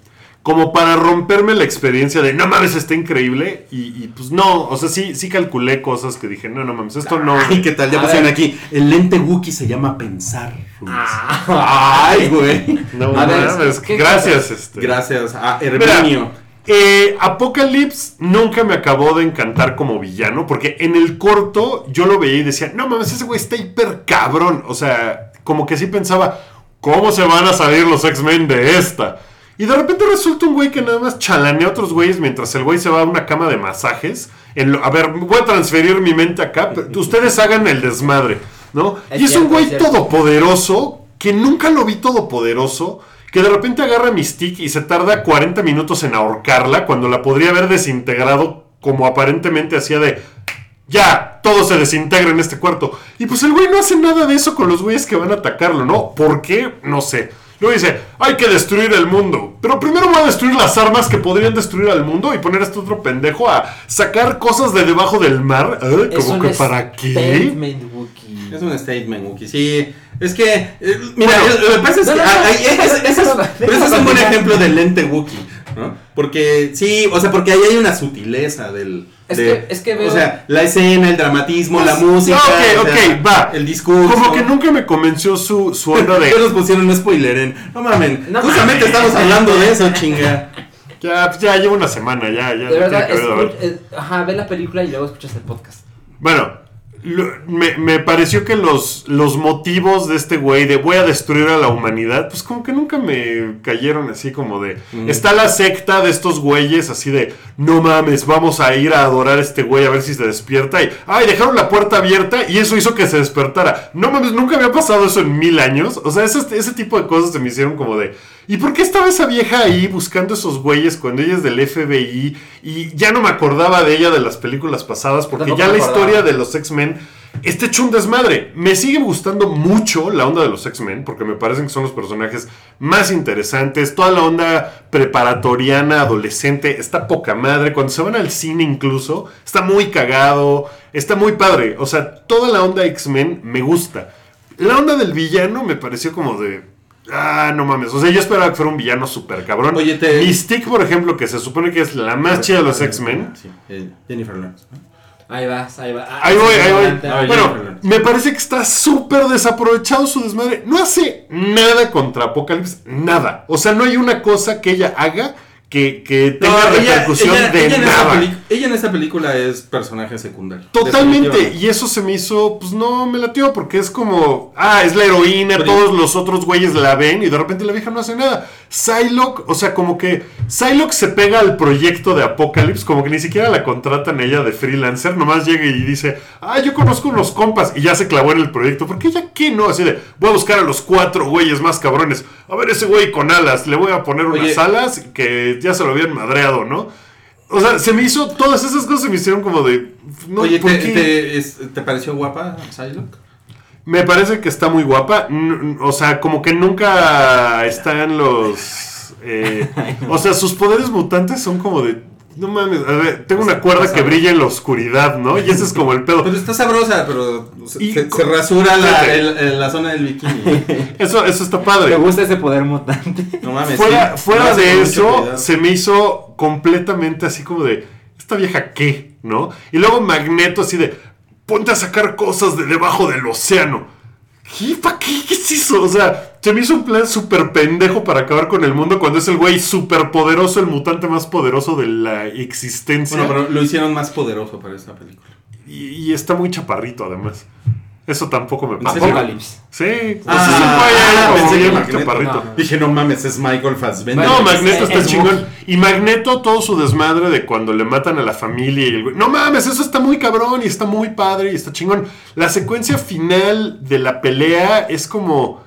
como para romperme la experiencia de no mames, está increíble. Y, y, pues no, o sea, sí, sí calculé cosas que dije, no, no mames, esto no. Ay, ¿qué tal? Ya A pusieron ver. aquí. El lente Wookiee se llama pensar. Ah, Ay, güey. No A ver, mames, ¿qué gracias. Este. Gracias a Mira, Herminio. eh, Apocalypse nunca me acabó de encantar como villano, porque en el corto yo lo veía y decía, no mames, ese güey está hiper cabrón. O sea, como que sí pensaba, ¿cómo se van a salir los X-Men de esta? Y de repente resulta un güey que nada más chalanea a otros güeyes mientras el güey se va a una cama de masajes. En lo- a ver, voy a transferir mi mente acá, pero ustedes hagan el desmadre, ¿no? Es y es cierto, un güey es todopoderoso, que nunca lo vi todopoderoso, que de repente agarra a Mystique y se tarda 40 minutos en ahorcarla cuando la podría haber desintegrado como aparentemente hacía de... Ya, todo se desintegra en este cuarto. Y pues el güey no hace nada de eso con los güeyes que van a atacarlo, ¿no? ¿Por qué? No sé. Luego dice, hay que destruir el mundo. Pero primero voy a destruir las armas que podrían destruir al mundo y poner a este otro pendejo a sacar cosas de debajo del mar. ¿Eh? es ¿Cómo un que para qué? statement, Wookie. Es un statement, Wookie. Sí, es que. eh, mira, Bueno, lo que pasa es no, que. ah, ese- es- un buen ejemplo del lente Wookie, ¿no? Porque sí, o sea, porque ahí hay una sutileza del. Es de- que- es que veo- O sea, la escena, el dramatismo, la música. ok, ok, va. El discurso. Como que nunca me convenció su, su onda de... nos pusieron un spoiler en. No mamen. No justamente mames. estamos hablando de eso, chinga. Ya, pues ya llevo una semana, ya, ya. De no verdad, ajá, ve la película y luego escuchas el podcast. Bueno, lo- me, me pareció que los, los motivos de este güey de voy a destruir a la humanidad, pues como que nunca me cayeron así como de... Mm. Está la secta de estos güeyes así de, no mames, vamos a ir a adorar a este güey a ver si se despierta. Y, ay, dejaron la puerta abierta y eso hizo que se despertara. No mames, nunca había pasado eso en mil años. O sea, ese, ese tipo de cosas se me hicieron como de... ¿Y por qué estaba esa vieja ahí buscando esos güeyes cuando ella es del FBI? Y ya no me acordaba de ella de las películas pasadas porque ya la historia de los X-Men está hecho un desmadre. Me sigue gustando mucho la onda de los X-Men porque me parecen que son los personajes más interesantes. Toda la onda preparatoriana, adolescente, está poca madre. Cuando se van al cine incluso, está muy cagado, está muy padre. O sea, toda la onda X-Men me gusta. La onda del villano me pareció como de... Ah, no mames. O sea, yo esperaba que fuera un villano súper cabrón. Oye, te- Mystique, por ejemplo, que se supone que es la más chida de los X-Men. Sí, eh, Jennifer Lawrence. Ahí vas, ahí va. Ah, Ahí voy, ahí voy. Ay, Bueno, me parece que está súper desaprovechado su desmadre. No hace nada contra Apocalypse, nada. O sea, no hay una cosa que ella haga que, que tenga No, ella- repercusión ella- de ella en nada. peli- ella en esa película es personaje secundario. Totalmente, y eso se me hizo, pues no me latió, porque es como, ah, es la heroína, Pero- todos los otros güeyes la ven y de repente la vieja no hace nada. Psylocke, o sea, como que Psylocke se pega al proyecto de Apocalypse, como que ni siquiera la contratan ella de freelancer, nomás llega y dice, ah, yo conozco unos compas y ya se clavó en el proyecto, porque ella qué no, así de, voy a buscar a los cuatro güeyes más cabrones, a ver ese güey con alas, le voy a poner unas alas que ya se lo habían madreado, ¿no? O sea, se me hizo, todas esas cosas se me hicieron como de... No, Oye, ¿por ¿te, qué? te, es- ¿te pareció guapa Psylocke? Me parece que está muy guapa. O sea, como que nunca están los. eh, O sea, sus poderes mutantes son como de. No mames, a ver, tengo una cuerda que brilla en la oscuridad, ¿no? Y ese es como el pedo. Pero está sabrosa, pero se, rasura la, el- el- la zona del bikini. Eso, eso está Me padre. gusta ese poder mutante. No mames. Fuera, sí. fuera No, de eso, se me hizo completamente así como de, ¿esta vieja qué? ¿No? Y luego Magneto así de, ponte a sacar cosas de debajo del océano. ¿Qué? ¿Qué es eso? O sea, se me hizo un plan súper pendejo para acabar con el mundo cuando es el güey súper poderoso, el mutante más poderoso de la existencia. Bueno, pero lo hicieron más poderoso para esta película. y, y está muy chaparrito además. Eso tampoco me ¿En pasó. serio? Apocalipsis. Sí, pues Ah, es un güey ahí ah, como pensé que bien Magneto. chaparrito. No, no. Dije, no mames, es Michael Fassbender. No, Magneto es- está es chingón. Y Magneto, todo su desmadre de cuando le matan a la familia y el güey. No mames, eso está muy cabrón y está muy padre y está chingón. La secuencia final de la pelea es como.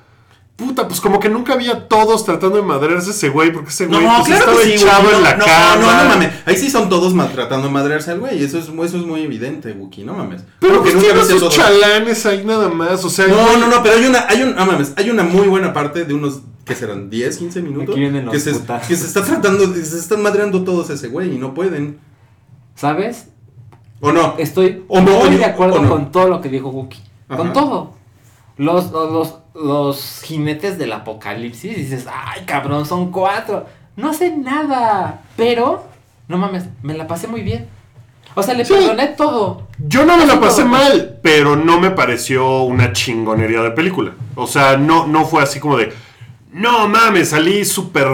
Puta, pues como que nunca había todos tratando de madrearse a ese güey, porque ese No, güey pues, claro estaba que sí, echado en no, la no, cama. No, no mames. Ahí sí son todos maltratando de madrearse al güey. Eso es, eso es muy evidente, Wookie. No mames. Pero Porque pues nunca sus todo. chalanes ahí nada más. O sea, No, güey- no, no, pero hay una, hay un, no mames, hay una muy buena parte de unos, ¿qué serán? 10, 15 minutos. Que, se, que se está tratando, se están madreando todos ese güey y no pueden. ¿Sabes? ¿O no? Estoy O no, muy o- de acuerdo o no. con todo lo que dijo Wookie. Con todo. Los, los, los, los jinetes del apocalipsis, dices, ay cabrón, son cuatro. No hacen nada. Pero, no mames, me la pasé muy bien. O sea, le Sí. perdoné todo. Yo no me la pasé todo. mal, pero no me pareció una chingonería de película. O sea, no, no fue así como de. No mames, salí súper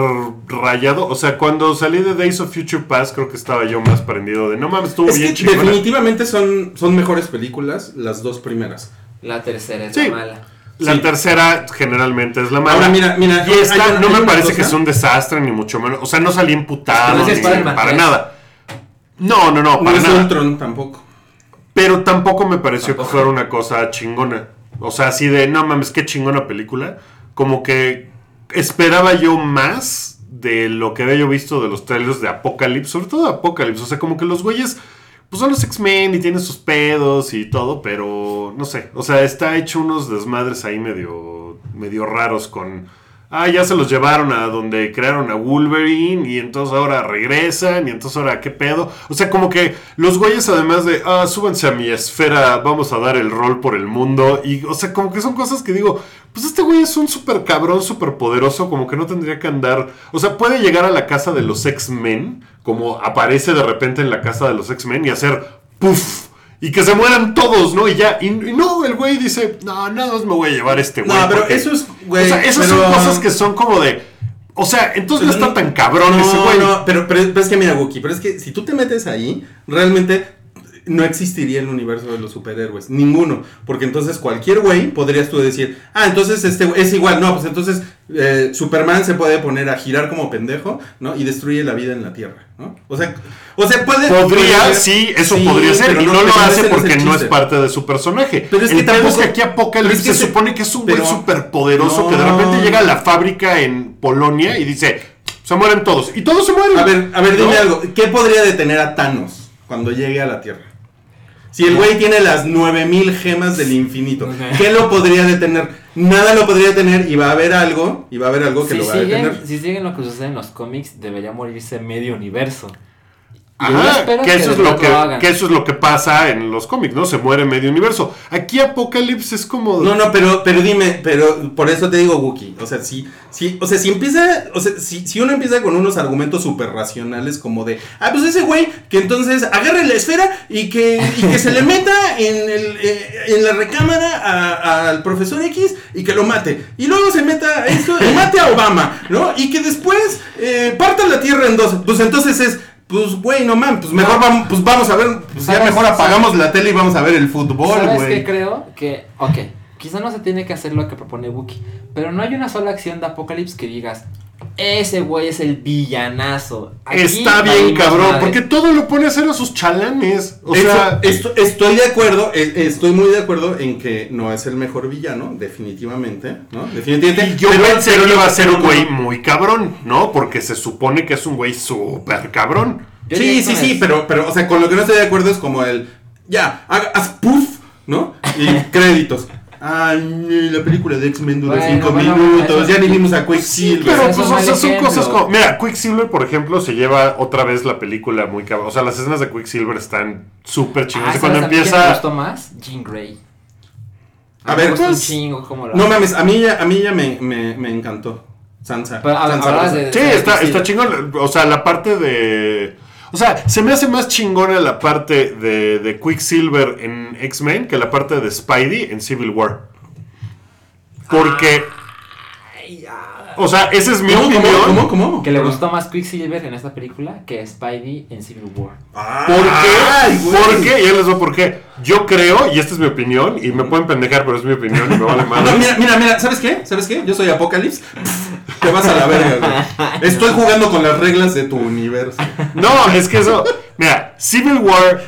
rayado. O sea, cuando salí de Days of Future Past, creo que estaba yo más prendido de. No mames, estuvo Es bien chingona. definitivamente son, son mejores películas las dos primeras. La tercera es Sí. la mala. La Sí. tercera generalmente es la mala. Ahora, mira, mira, Y esta hay no hay me parece cosa- que sea un desastre, ni mucho menos. O sea, no salí emputado, No es ni para 3. nada. No, no, no, No para es nada. Ultron tampoco. Pero tampoco me pareció Tampoco. que fuera una cosa chingona. O sea, así de, no mames, qué chingona película. Como que esperaba yo más de lo que había yo visto de los trailers de Apocalypse, sobre todo de Apocalypse. O sea, como que los güeyes, pues son los X-Men y tienen sus pedos y todo, pero no sé. O sea, está hecho unos desmadres ahí medio, medio raros con... Ah, ya se los llevaron a donde crearon a Wolverine y entonces ahora regresan y entonces ahora qué pedo. O sea, como que los güeyes además de, ah, súbanse a mi esfera, vamos a dar el rol por el mundo. Y, o sea, como que son cosas que digo, pues este güey es un súper cabrón, súper poderoso, como que no tendría que andar. O sea, puede llegar a la casa de los X-Men, como aparece de repente en la casa de los X-Men y hacer puff. Y que se mueran todos, ¿no? Y ya, y, y no, el güey dice, no, nada más me voy a llevar a este güey. No, pero porque- eso es, güey. o sea, esas pero- son cosas que son como de. O sea, entonces no está tan cabrón no, ese güey. No, pero, pero, pero es que mira, Wookie, pero es que si tú te metes ahí, realmente no existiría el universo de los superhéroes. Ninguno. Porque entonces cualquier güey podrías tú decir, ah, entonces este es igual. No, pues entonces eh, Superman se puede poner a girar como pendejo, ¿no? Y destruye la vida en la Tierra, ¿no? O sea, o sea puede. Podría, sí, eso sí, podría ser. pero Y no, lo hace porque no es parte de su personaje. Pero es que el es que aquí Apocalypse pero es que se se- supone que es un güey pero- súper poderoso que de repente llega a la fábrica en Polonia y dice: Se mueren todos. Y todos se mueren. A ver, a ver, dime algo. ¿Qué podría detener a Thanos cuando llegue a la Tierra? Si el güey tiene las 9000 gemas del infinito. ¿qué lo podría detener? Nada lo podría detener y va a haber algo, y va a haber algo que Si lo va a detener. si siguen lo que sucede en los cómics, debería morirse medio universo. Ajá, que, eso es lo que, eso es lo que pasa en los cómics, ¿no? Se muere medio universo. Aquí Apocalypse es como. No, no, pero, pero dime, pero por eso te digo, Wookie. O sea, si, si, o sea, si empieza, o sea, si, si uno empieza con unos argumentos súper racionales como de, ah, pues ese güey, que entonces agarre la esfera y que, y que se le meta en, el, eh, en la recámara al profesor X y que lo mate. Y luego se meta a esto y mate a Obama, ¿no? Y que después eh, parta la tierra en dos. Pues entonces es. Pues, güey, no man, pues mejor vamos, pues vamos a ver, pues ya ¿Sabes? mejor apagamos la tele y vamos a ver el fútbol, ¿Sabes güey. qué creo? Que, ok, quizá no se tiene que hacer lo que propone Wookie, pero no hay una sola acción de Apocalipsis que digas, ese güey es el villanazo. Aquí Está bien, cabrón, madre". porque todo lo pone a hacer a sus chalanes. O Eso- sea, esto- estoy de acuerdo, eh, estoy muy de acuerdo en que no es el mejor villano, definitivamente, ¿no? Definitivamente. y yo pero- pensé pero que iba a ser un güey muy cabrón, ¿no? Porque se supone que es un güey súper cabrón. Yo Sí, sí, sí, pero, pero, o sea, con lo que no estoy de acuerdo es como el, ya, haga- haz puff, ¿no? Y créditos. Ay, la película de X-Men dura Bueno, 5 bueno, minutos. eso- Ya ni vimos a Quicksilver. Pero es pues o sea, son cosas como. Mira, Quicksilver, por ejemplo, se lleva otra vez la película muy cabrón. O sea, las escenas de Quicksilver están súper Ah, chingonas. ¿sabes cuando a mí quién me empieza. gustó más? Jean Grey. A ver, pues, chingo cómo lo No mames, a mí ya, a mí ya me, me, me encantó. Sansa. Pero, de- Sí, de está, Quicksilver. está chingón. O sea, la parte de. O sea, se me hace más chingona la parte de, de Quicksilver en X-Men que la parte de Spidey en Civil War. Porque. O sea, esa es mi ¿Cómo, opinión. cómo, cómo, cómo? Que le gustó más Quicksilver en esta película que Spidey en Civil War. Ah, ¿Por qué? ¿Por qué? Ya les digo por qué. Yo creo, y esta es mi opinión, y me pueden pendejar, pero es mi opinión y me vale No, madre. mira, mira, mira, ¿sabes qué? ¿Sabes qué? Yo soy Apocalypse. Te vas a la verga, güey. Estoy jugando con las reglas de tu universo. No, es que eso. Mira, Civil War,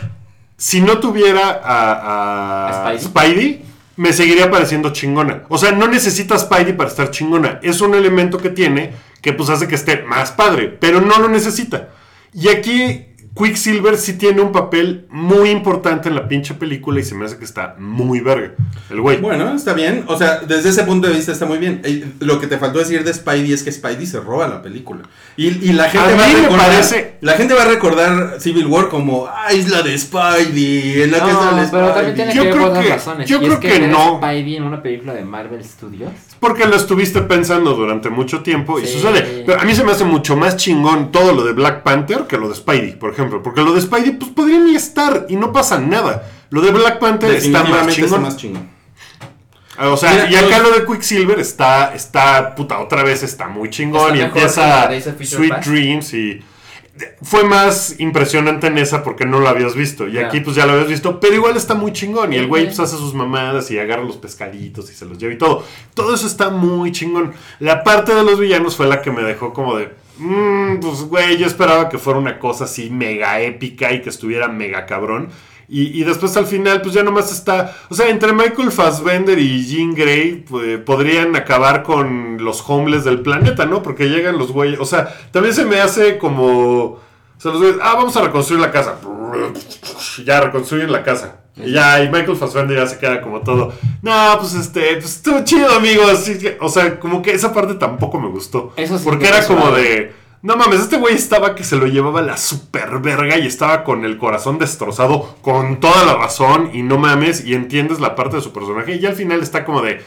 si no tuviera a, a ¿A Spidey? Spidey? me seguiría pareciendo chingona. O sea, no necesita Spidey para estar chingona. Es un elemento que tiene que pues hace que esté más padre, pero no lo necesita. Y aquí Quicksilver sí tiene un papel muy importante en la pinche película y se me hace que está muy verga. El güey. Bueno, está bien. O sea, desde ese punto de vista está muy bien. Eh, Lo que te faltó decir de Spidey es que Spidey se roba la película. Y, y la gente A va a mí me recordar. parece- La gente va a recordar Civil War como ah, isla de Spidey. En la que No, sale pero Spidey". también tiene Yo que ver creo que- razones. yo y creo es que, que a no. Spidey en una película de Marvel Studios. Porque lo estuviste pensando durante mucho tiempo y Sí. sucede. Pero a mí se me hace mucho más chingón todo lo de Black Panther que lo de Spidey, por ejemplo. Porque lo de Spidey, pues podría ni estar y no pasa nada. Lo de Black Panther está más chingón. más chingón. Ah, O sea, Mira, y acá lo de Quicksilver está, está, puta, otra vez está muy chingón Está y empieza Sweet Past. Dreams y fue más impresionante en esa porque no lo habías visto y Ya. aquí pues ya lo habías visto, pero igual está muy chingón y el güey pues hace sus mamadas y agarra los pescaditos y se los lleva y todo. Todo eso está muy chingón. La parte de los villanos fue la que me dejó como de, "Mm, pues güey, yo esperaba que fuera una cosa así mega épica y que estuviera mega cabrón. Y, y después al final, pues ya nomás está. O sea, entre Michael Fassbender y Jean Grey pues, podrían acabar con los homeless del planeta, ¿no? Porque llegan los güeyes. O sea, también se me hace como. O sea, los güeyes. Ah, vamos a reconstruir la casa. Ya reconstruyen la casa. Y ya, y Michael Fassbender ya se queda como todo. No, pues este, pues estuvo chido, amigos. O sea, como que esa parte tampoco me gustó. Eso sí Porque era como de. No mames, este güey estaba que se lo llevaba la super verga y estaba con el corazón destrozado con toda la razón y no mames y entiendes la parte de su personaje y al final está como de,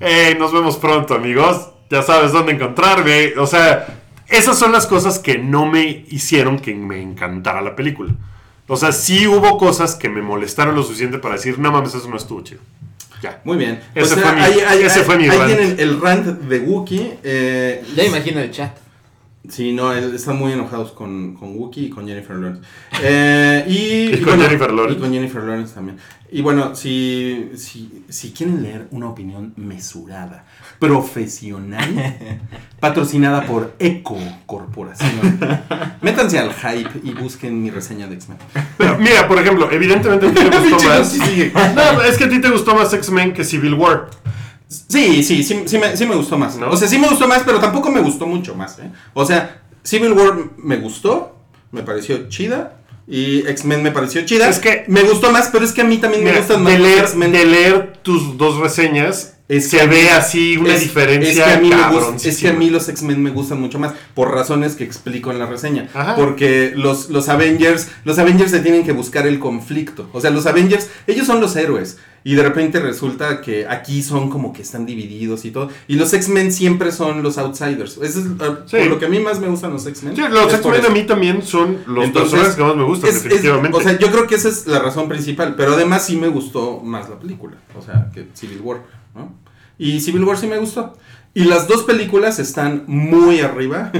hey, nos vemos pronto amigos, ya sabes dónde encontrarme. O sea, esas son las cosas que no me hicieron que me encantara la película. O sea, sí hubo cosas que me molestaron lo suficiente para decir, no mames, eso no estuvo chido. Ya. Muy bien. Ese o sea, fue mi- ahí, ahí- ese ahí- fue mi ahí rant. tienen el rant de Wookiee. Eh, Ya imagino el chat. Sí, no, están muy enojados con, con Wookiee y con Jennifer Lawrence. Eh, y, Y con Jennifer Lawrence. Y con Jennifer Lawrence también. Y bueno, si, si, si quieren leer una opinión mesurada, profesional, patrocinada por Eco Corporación, métanse al hype y busquen mi reseña de X-Men. Pero mira, por ejemplo, evidentemente a ti te gustó más. No, es que a ti te gustó más X-Men que Civil War. Sí, sí, sí, sí me, sí me gustó más. ¿No? O sea, sí me gustó más, pero tampoco me gustó mucho más. ¿eh? O sea, Civil War me gustó, me pareció chida. Y X-Men me pareció chida. Es que- me gustó más, pero es que a mí también me gustan más de leer, de leer tus dos reseñas, Es se que- ve así una es- diferencia es que, a mí me gusta- cabroncísima. es que a mí los X-Men me gustan mucho más por razones que explico en la reseña. Ajá. Porque los, los Avengers, los Avengers se tienen que buscar el conflicto. O sea, los Avengers, ellos son los héroes. Y de repente resulta que aquí son como que están divididos y todo. Y los X-Men siempre son los outsiders. Eso es uh, Sí. por lo que a mí más me gustan los X-Men. Sí, los Es X-Men a mí también son los Entonces, personajes que más me gustan, es- es- definitivamente. o sea, yo creo que esa es la razón principal. Pero además sí me gustó más la película. O sea, que Civil War. ¿No? Y Civil War sí me gustó. Y las dos películas están muy arriba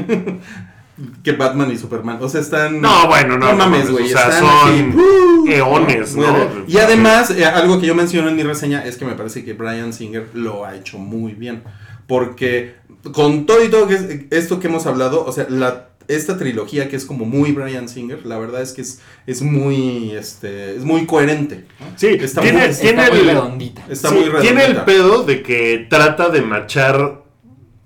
que Batman y Superman. O sea, están. no, bueno, no, mames, güey, O sea, están son ¡uh! eones, ¿no? Y además, eh, algo que yo menciono en mi reseña es que me parece que Brian Singer lo ha hecho muy bien. Porque con todo y todo esto que hemos hablado, o sea, la, esta trilogía que es como muy Brian Singer, la verdad es que es, es muy este es muy coherente. Sí, está tiene, muy- Está tiene muy el, redondita. Está sí, muy redondita. tiene el pedo de que trata de machar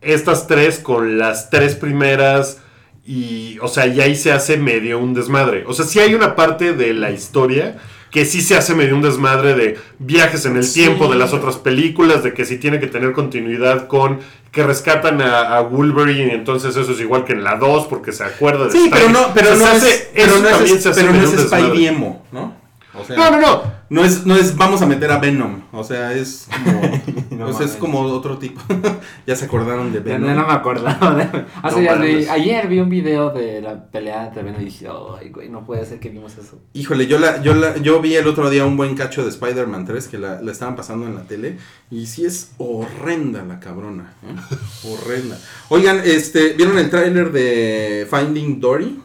estas tres con las tres primeras y, o sea, y ahí se hace medio un desmadre. O sea, sí hay una parte de la historia que sí se hace medio un desmadre de viajes en el Sí. tiempo de las otras películas, de que sí tiene que tener continuidad con que rescatan a, a Wolverine, entonces eso es igual que en la 2 porque se acuerda de Sí, pero no, pero no es, hace- pero no pero no es. Spidey emo, ¿no? O sea, No, no, no. No es, no es vamos a meter a Venom. O sea, es como. No o sea, es como otro tipo. ya se acordaron de Venom. no, no me acordaba. de- No vi- mames. ayer vi un video de la pelea de Venom y dije, ay, güey, no puede ser que vimos eso. Híjole, yo la, yo la, yo vi el otro día un buen cacho de Spider-Man 3 que la, la estaban pasando en la tele. Y sí es horrenda la cabrona. ¿eh? horrenda. Oigan, este, ¿vieron el tráiler de Finding Dory?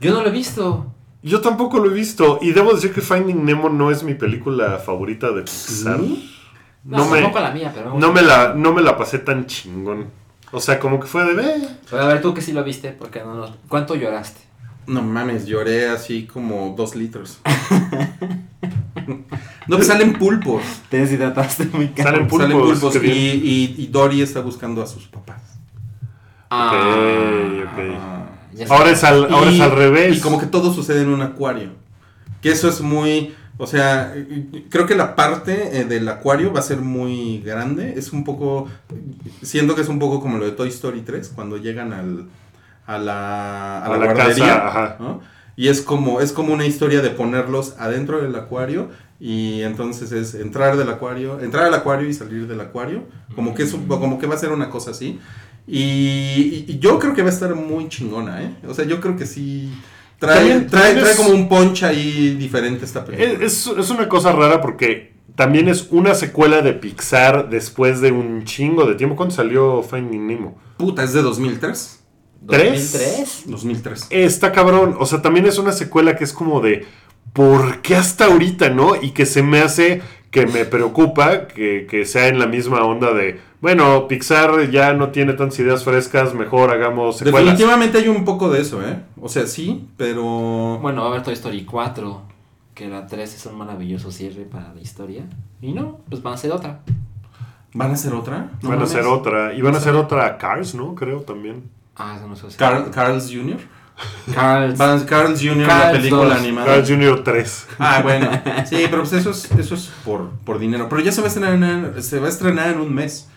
Yo no lo he visto. Yo tampoco lo he visto y debo decir que Finding Nemo no es mi película favorita de Pixar. No, No me- tampoco la mía, pero No me la, no me la pasé tan chingón. O sea, como que fue de... "Eh". Pero a ver, tú que sí lo viste, porque no nos... ¿Cuánto lloraste? No mames, lloré así como dos litros. no, pues salen pulpos. Te deshidrataste muy caro. Salen pulpos. salen pulpos y, y, y Dory está buscando a sus papás. Ah, Ok, ok. Ahora es al, ahora es al revés. Y como que todo sucede en un acuario. Que eso es muy. O sea, creo que la parte eh, del acuario va a ser muy grande. Es un poco. Siento que es un poco como lo de Toy Story 3, cuando llegan al, a la, a A la, la guardería. casa, ajá. ¿no? Y es como, es como una historia de ponerlos adentro del acuario. Y entonces es entrar del acuario, entrar al acuario y salir del acuario. Como que, es, un- como que va a ser una cosa así. Y, y- yo creo que va a estar muy chingona, ¿eh? O sea, yo creo que sí. Trae, También- trae, también trae es- como un punch ahí diferente esta película. Es, es una cosa rara porque también es una secuela de Pixar después de un chingo de tiempo. ¿Cuándo salió Finding Nemo? Puta, es de 2003. ¿Tres? ¿2003? 2003. Está cabrón. O sea, también es una secuela que es como de. ¿Por qué hasta ahorita, no? Y que se me hace que me preocupa que, que sea en la misma onda de. Bueno, Pixar ya no tiene tantas ideas frescas, mejor hagamos secuelas. Definitivamente hay un poco de eso, ¿eh? O sea, sí, pero... Bueno, va a haber Toy Story 4, que la 3 es un maravilloso cierre para la historia. Y no, pues van a ser otra. ¿Van a hacer otra? No Van a hacer otra. Y van a hacer otra Cars, ¿no? Creo también. Ah, eso no sé. si- Carl, Carl's Jr. Carl's- Van- Carl's Jr. la Carl's película animada. Cars Junior 3. Ah, bueno. Sí, pero pues eso es, eso es por, por dinero. Pero ya se va a estrenar en, se va a estrenar en un mes.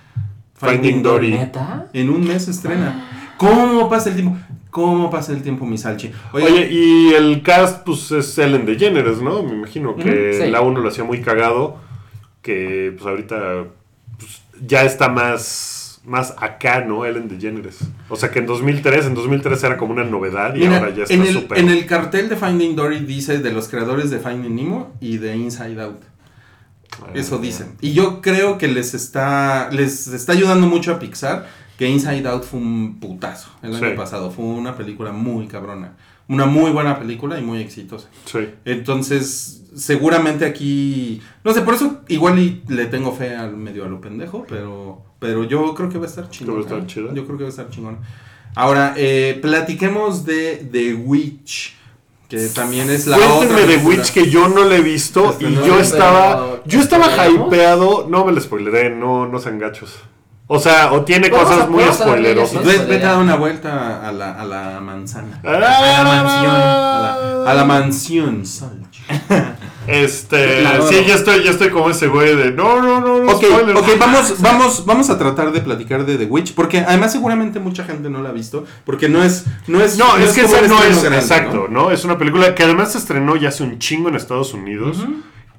Finding Dory. ¿Neta? En un mes se estrena. ¿Cómo pasa el tiempo? ¿Cómo pasa el tiempo, mi Salchi? Oye, y el cast, pues es Ellen DeGeneres, ¿no? Me imagino que sí. la 1 lo hacía muy cagado. Que pues ahorita pues, ya está más, más acá, ¿no? Ellen DeGeneres. O sea que en 2003, en 2003 era como una novedad y Mira, ahora ya está en, el, súper. en el cartel de Finding Dory dice de los creadores de Finding Nemo y de Inside Out. Eso dicen. Y yo creo que les está, les está ayudando mucho a Pixar que Inside Out fue un putazo el año pasado. Fue una película muy cabrona. Una muy buena película y muy exitosa. Sí. Entonces, seguramente aquí. No sé, por eso igual y le tengo fe al medio a lo pendejo, pero. Pero yo creo que va a estar chingón. chida? Yo creo que va a estar chingón. Ahora, eh, platiquemos de The Witch. Que también es la Cuéntenme otra. de película. Witch que yo no le he visto Este, y no, yo estaba. Yo estaba hypeado. No me lo spoileré, no, no sean gachos. O sea, o tiene Vamos cosas a- muy spoilerosas. Vete, a dar una vuelta a la, a la manzana. A la mansión. A la, a la mansión. Este, Claro. sí, ya estoy, ya estoy como ese güey de no, no, no, no. Ok, spoilers". ok, vamos, vamos, vamos a tratar de platicar de The Witch, porque además seguramente mucha gente no la ha visto, porque no es, no es, No, es que esa no es grande, exacto, ¿no? Es una película que además se estrenó ya hace un chingo en Estados Unidos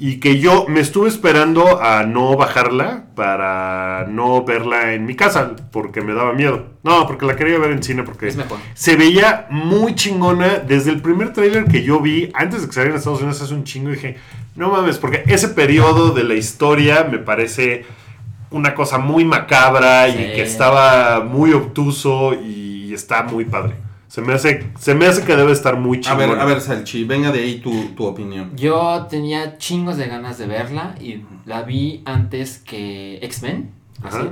y que yo me estuve esperando a no bajarla para no verla en mi casa porque me daba miedo. No, porque la quería ver en cine porque Es mejor. se veía muy chingona desde el primer tráiler que yo vi antes de que saliera en Estados Unidos hace un chingo dije, no mames, porque ese periodo de la historia me parece una cosa muy macabra y que estaba muy obtuso y está muy padre. Se me hace, se me hace que debe estar muy A chingona. ver, a ver, Salchi, venga de ahí tu, tu opinión. Yo tenía chingos de ganas de verla y la vi antes que X-Men.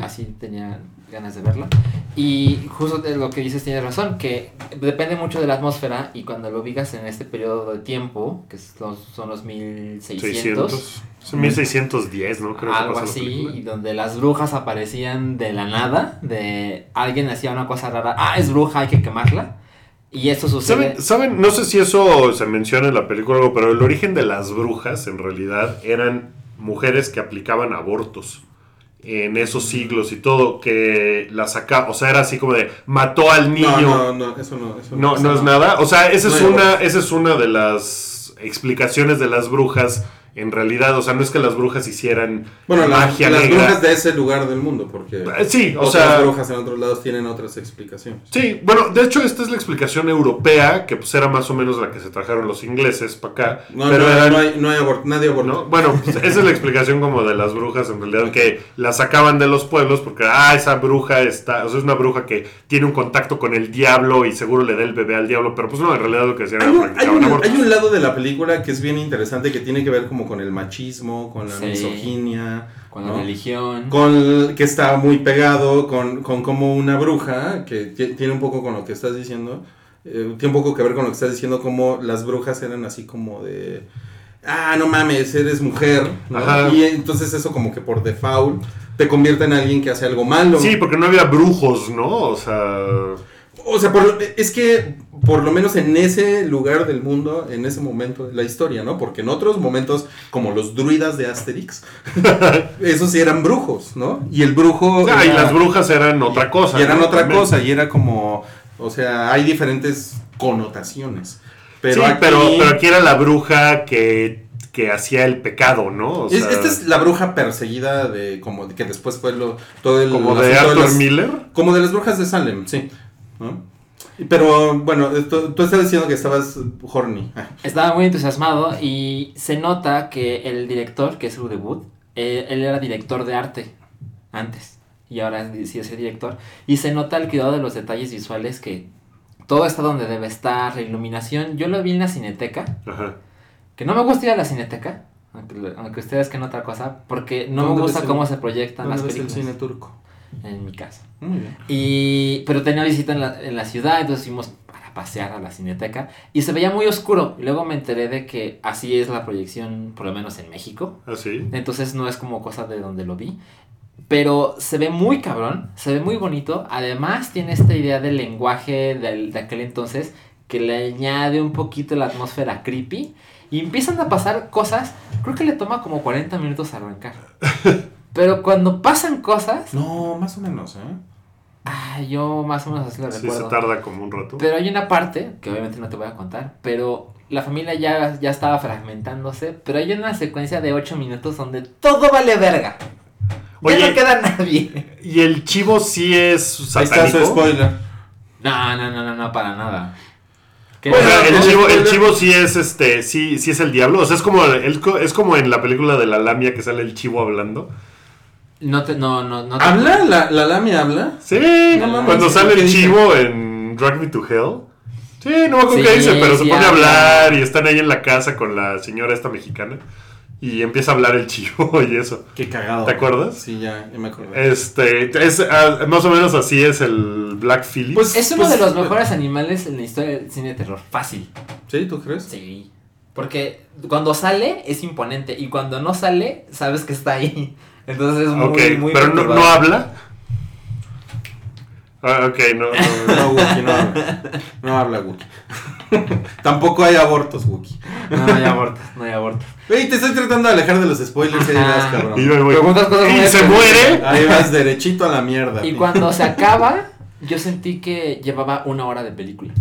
Así, tenía ganas de verla. Y justo de lo que dices tienes razón, que depende mucho de la atmósfera y cuando lo ubicas en este periodo de tiempo, que es los- son los 1600, 600. Es 1610, ¿no? Creo que algo así, y donde las brujas aparecían de la nada, de alguien hacía una cosa rara, ah, es bruja, hay que quemarla. Y esto sucede... ¿Saben, ¿Saben? No sé si eso se menciona en la película o algo, pero el origen de las brujas en realidad eran mujeres que aplicaban abortos en esos siglos y todo, que la saca, o sea, era así como de mató al niño. No, no, no, eso no. Eso No, eso no es nada. O sea, esa No es una, esa es una de las explicaciones de las brujas. En realidad, o sea, no es que las brujas hicieran Bueno, la- magia las negra. brujas de ese lugar del mundo, porque Eh, sí, o sea- brujas en otros lados tienen otras explicaciones. Sí, bueno, de hecho esta es la explicación europea, que pues era más o menos la que se trajeron los ingleses para acá. No, pero no, eran- no hay, no hay nadie abortó. ¿no? Bueno, pues, esa es la explicación como de las brujas en realidad, que las sacaban de los pueblos porque, ah, esa bruja está, o sea, es una bruja que tiene un contacto con el diablo y seguro le da el bebé al diablo, pero pues no, en realidad lo que hacían Hay era hay, practicaban un, hay un lado de la película que es bien interesante que tiene que ver como con el machismo, con la Sí. misoginia, Con la religión. con que está muy pegado con, con como una bruja, que ti- tiene un poco con lo que estás diciendo, eh, tiene un poco que ver con lo que estás diciendo, como las brujas eran así como de, ah, no mames, eres mujer, ¿no? Ajá. y entonces eso como que por default te convierte en alguien que hace algo malo. Sí, porque no había brujos, ¿no? O sea, O sea, por es que por lo menos en ese lugar del mundo, en ese momento de la historia, ¿no? Porque en otros momentos, como los druidas de Asterix, esos sí eran brujos, ¿no? Y el brujo... ah, y las brujas eran otra cosa. Y eran ¿no? otra También. cosa, y era como... O sea, hay diferentes connotaciones. Pero sí, aquí... pero, pero aquí era la bruja que, que hacía el pecado, ¿no? O es- sea, esta es la bruja perseguida de como de que después fue lo todo el como de Arthur las- Miller. Como de las brujas de Salem, sí. ¿no? Pero bueno, tú, tú estabas diciendo que estabas horny. Ah. Estaba muy entusiasmado y se nota que el director, que es Uwe Wood, eh, él era director de arte antes y ahora sí es el director. Y se nota el cuidado de los detalles visuales que todo está donde debe estar, la iluminación. Yo lo vi en la cineteca, Ajá. que no me gusta ir a la cineteca, aunque, aunque ustedes que otra cosa, porque no me ¿Dónde gusta el- cómo se proyectan las ¿Dónde ves el películas cine turco? En mi casa. Muy bien. Y, pero tenía visita en la, en la ciudad, entonces fuimos para pasear a la cineteca y se veía muy oscuro. Luego me enteré de que así es la proyección, por lo menos en México. Así. Entonces no es como cosa de donde lo vi. Pero se ve muy cabrón, se ve muy bonito. Además tiene esta idea del lenguaje del- de aquel entonces que le añade un poquito la atmósfera creepy. Y empiezan a pasar cosas, creo que le toma como 40 minutos arrancar. Pero cuando pasan cosas, No, más o menos, ¿eh? ah, yo más o menos así lo Sí, recuerdo. se tarda como un rato. Pero hay una parte, que obviamente no te voy a contar, pero la familia ya, ya estaba fragmentándose, pero hay una secuencia de 8 minutos donde todo vale verga. Oye. ya no queda nadie. ¿Y el chivo sí es Ahí está satánico? su spoiler. No, no, no, no, no, para nada. El no, chivo, el chivo sí es este, sí, sí es el diablo. O sea, es como, el- es como en la película de la lamia que sale el chivo hablando. No te, no, no, no. te- ¿Habla? ¿La, la lamia habla? Sí, No mames, cuando sale ¿qué el dice? chivo en Drag Me to Hell. Sí, no me acuerdo Sí, qué dice, pero se sí pone a habla. hablar y están ahí en la casa con la señora esta mexicana. Y empieza a hablar el chivo y eso. Qué cagado. ¿Te acuerdas? Sí, ya, ya me acordé. Este, es, ah, más o menos así es el Black Phillip. Pues- Es uno pues- de los mejores animales en la historia del cine de terror. Fácil. ¿Sí? ¿Tú crees? Sí. Porque cuando sale es imponente y cuando no sale sabes que está ahí. Entonces es muy, ok, muy pero no, no habla. Ah, ok, no, no, No, Wookie, no habla. No habla Wookie. Tampoco hay abortos, Wookie. No, no hay abortos, no hay abortos. Güey, te estoy tratando de alejar de los spoilers, ahí vas, cabrón. Y, voy. Cosas Y se muere. Ahí vas derechito a la mierda. Y cuando se acaba, yo sentí que llevaba una hora de película.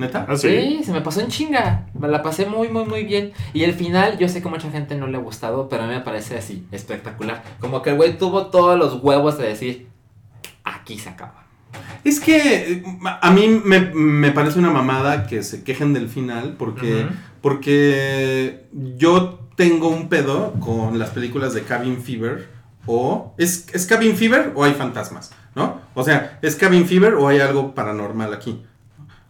¿Neta? Ah, sí. Sí, se me pasó en chinga. Me la pasé muy, muy, muy bien. Y el final, yo sé que mucha gente no le ha gustado, pero a mí me parece así, espectacular. Como que el güey tuvo todos los huevos de decir, aquí se acaba. Es que a mí me, me parece una mamada que se quejen del final porque, porque yo tengo un pedo con las películas de Cabin Fever o ¿es, ¿es Cabin Fever o hay fantasmas? ¿No? O sea, ¿es Cabin Fever o hay algo paranormal aquí?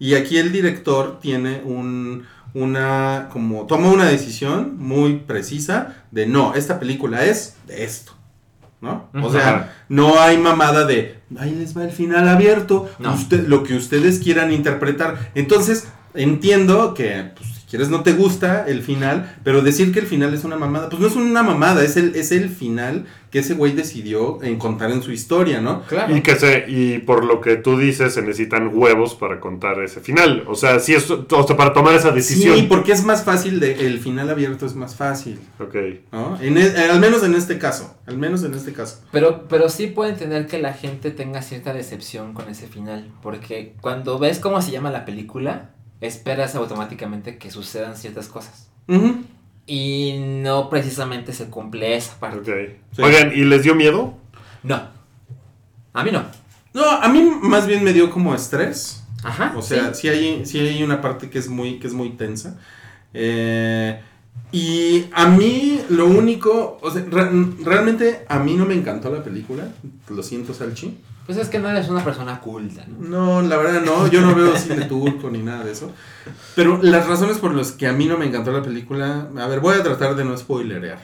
Y aquí el director tiene un, una, como, toma una decisión muy precisa de no, esta película es de esto. ¿No? O sea, no hay mamada de, ahí les va el final abierto, No. usted, lo que ustedes quieran interpretar. Entonces, entiendo que pues, si quieres no te gusta el final, pero decir que el final es una mamada, pues no es una mamada, es el, es el final que ese güey decidió en contar en su historia, ¿no? Claro. Y que se, y por lo que tú dices, se necesitan huevos para contar ese final. O sea, sí es, o sea, para tomar esa decisión. Sí, porque es más fácil, de, el final abierto es más fácil, Ok. ¿no? En e- al menos en este caso, al menos en este caso. Pero, pero sí puedo entender que la gente tenga cierta decepción con ese final. Porque cuando ves cómo se llama la película, esperas automáticamente que sucedan ciertas cosas. Ujú. Y no precisamente se cumple esa parte. Sí. Oigan, ¿y les dio miedo? No. A mí no. No, a mí más bien me dio como estrés. Ajá. O sea, sí. sí, hay, sí hay una parte que es muy, que es muy tensa. Eh, y a mí lo único, o sea, re- realmente a mí no me encantó la película. Lo siento, Salchi. Pues es que no eres una persona culta, ¿no? No, la verdad no, yo no veo cine turco ni nada de eso. Pero las razones por las que a mí no me encantó la película, a ver, voy a tratar de no spoilerear.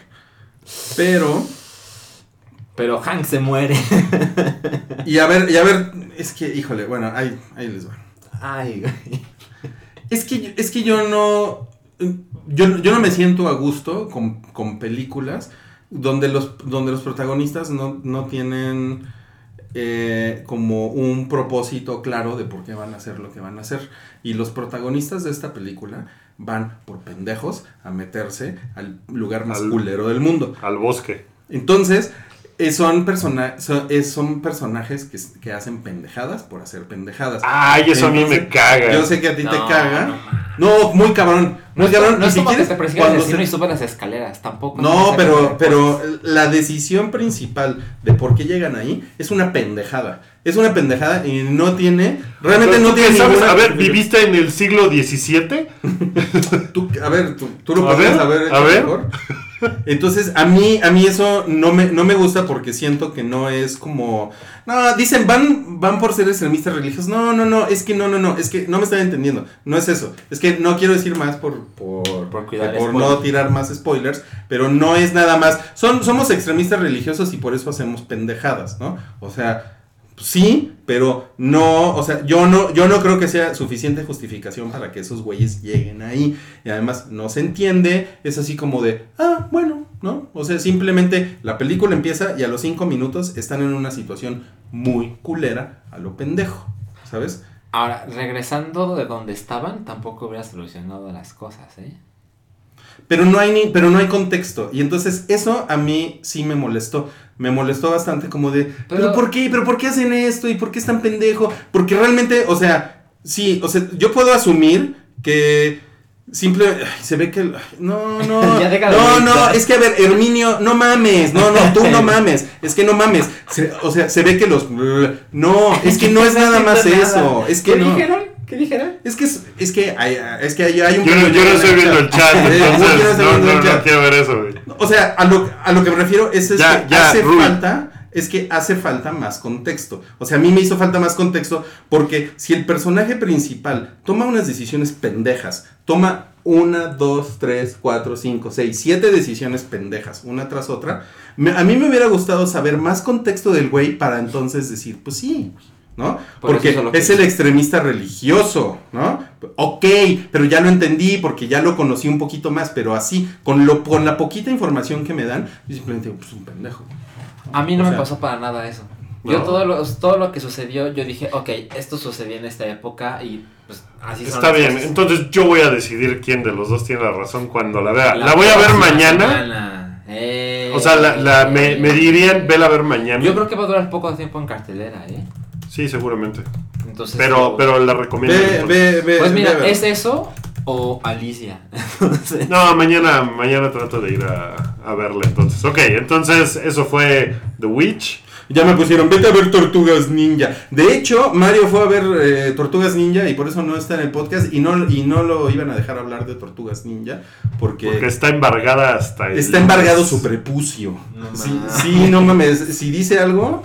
Pero, Pero Hank se muere. y a ver, y a ver, es que, híjole, bueno, ahí, ahí les va. Ay, güey. Es que, es que yo no. Yo, yo no me siento a gusto con, con películas donde los, donde los protagonistas no, no tienen eh, como un propósito claro de por qué van a hacer lo que van a hacer. Y los protagonistas de esta película van por pendejos a meterse al lugar más Al- culero del mundo. Al bosque. Entonces, eh, son, persona son, eh, son personajes que, que hacen pendejadas por hacer pendejadas. Ay, eso a mí me Entonces, caga. Yo sé que a ti te No, caga. no No, muy cabrón. No Muy es, cabrón. no es si como quieres, que te cuando se- y las escaleras, tampoco. No, pero, pero la decisión principal de por qué llegan ahí es una pendejada. Es una pendejada y no tiene. Realmente ¿Tú no tiene sabes? ninguna- A ver, ¿viviste en el siglo XVII? Tú, a ver, tú, tú lo A podrías ver, haber a hecho ver. mejor. Entonces, a mí, a mí eso no me, no me gusta porque siento que no es como. No, dicen, van, van por ser extremistas religiosos. No, no, no, es que no, no, no, es que no me están entendiendo. No es eso. Es que no quiero decir más por, por, Por cuidar por no tirar más spoilers, pero no es nada más. Son, somos extremistas religiosos y por eso hacemos pendejadas, ¿no? O sea. Sí, pero no, o sea, yo no, yo no creo que sea suficiente justificación para que esos güeyes lleguen ahí. Y además no se entiende, es así como de, ah, bueno, ¿no? O sea, simplemente la película empieza y a los cinco minutos están en una situación muy culera a lo pendejo, ¿sabes? Ahora, regresando de donde estaban, tampoco hubiera solucionado las cosas, ¿eh? Pero no hay ni, pero no hay contexto. Y entonces eso a mí sí me molestó. Me molestó bastante como de, pero, Pero- ¿por qué? ¿Pero por qué hacen esto? ¿Y por qué es tan pendejo? Porque realmente, o sea, sí, o sea, yo puedo asumir que simple ay, se ve que ay, no, no. Ya no, no, es que a ver, Herminio, no mames. No, no, tú no mames. Es que no mames. Se- o sea, se ve que los no, es que no es nada más eso. Es que ¿Qué no. dijeron? ¿Qué dijeron? Es que es, es que hay, es que hay, hay un Yo no, yo no estoy viendo el chat, yo no entonces estoy no, viendo no, el no chat. quiero ver eso, güey. O sea, a lo, a lo que me refiero es, es Ya, que ya, hace Rui. falta, es que hace falta más contexto. O sea, a mí me hizo falta más contexto porque si el personaje principal toma unas decisiones pendejas, toma una, dos, tres, cuatro, cinco, seis, siete decisiones pendejas, una tras otra, me- a mí me hubiera gustado saber más contexto del güey para entonces decir, pues sí, ¿no? Por Porque es el extremista religioso, ¿no? Ok, pero ya lo entendí porque ya lo conocí un poquito más, pero así, con, lo, con la poquita información que me dan, yo simplemente digo, pues un pendejo. A mí no O me sea, pasó para nada eso. Yo ¿no? todo lo, todo lo que sucedió, yo dije, ok, esto sucedió en esta época y pues así son Está las bien, cosas. entonces yo voy a decidir quién de los dos tiene la razón cuando la vea. La, La voy a ver mañana. Eh, O sea, la, la- me, me dirían, vela a ver mañana. Yo creo que va a durar poco tiempo en cartelera, ¿eh? Sí, seguramente. Entonces, Pero, pero la recomiendo. Ve, ve, ve. Pues mira. ¿es eso o Alicia? Entonces, No, mañana, mañana trato de ir a, a verla entonces. Ok, entonces eso fue The Witch. Ya me pusieron, vete a ver Tortugas Ninja. De hecho, Mario fue a ver eh, Tortugas Ninja y por eso no está en el podcast y no, y no lo iban a dejar hablar de Tortugas Ninja porque, Porque está embargada hasta el... está embargado su prepucio. No sí, no mames. Si dice algo,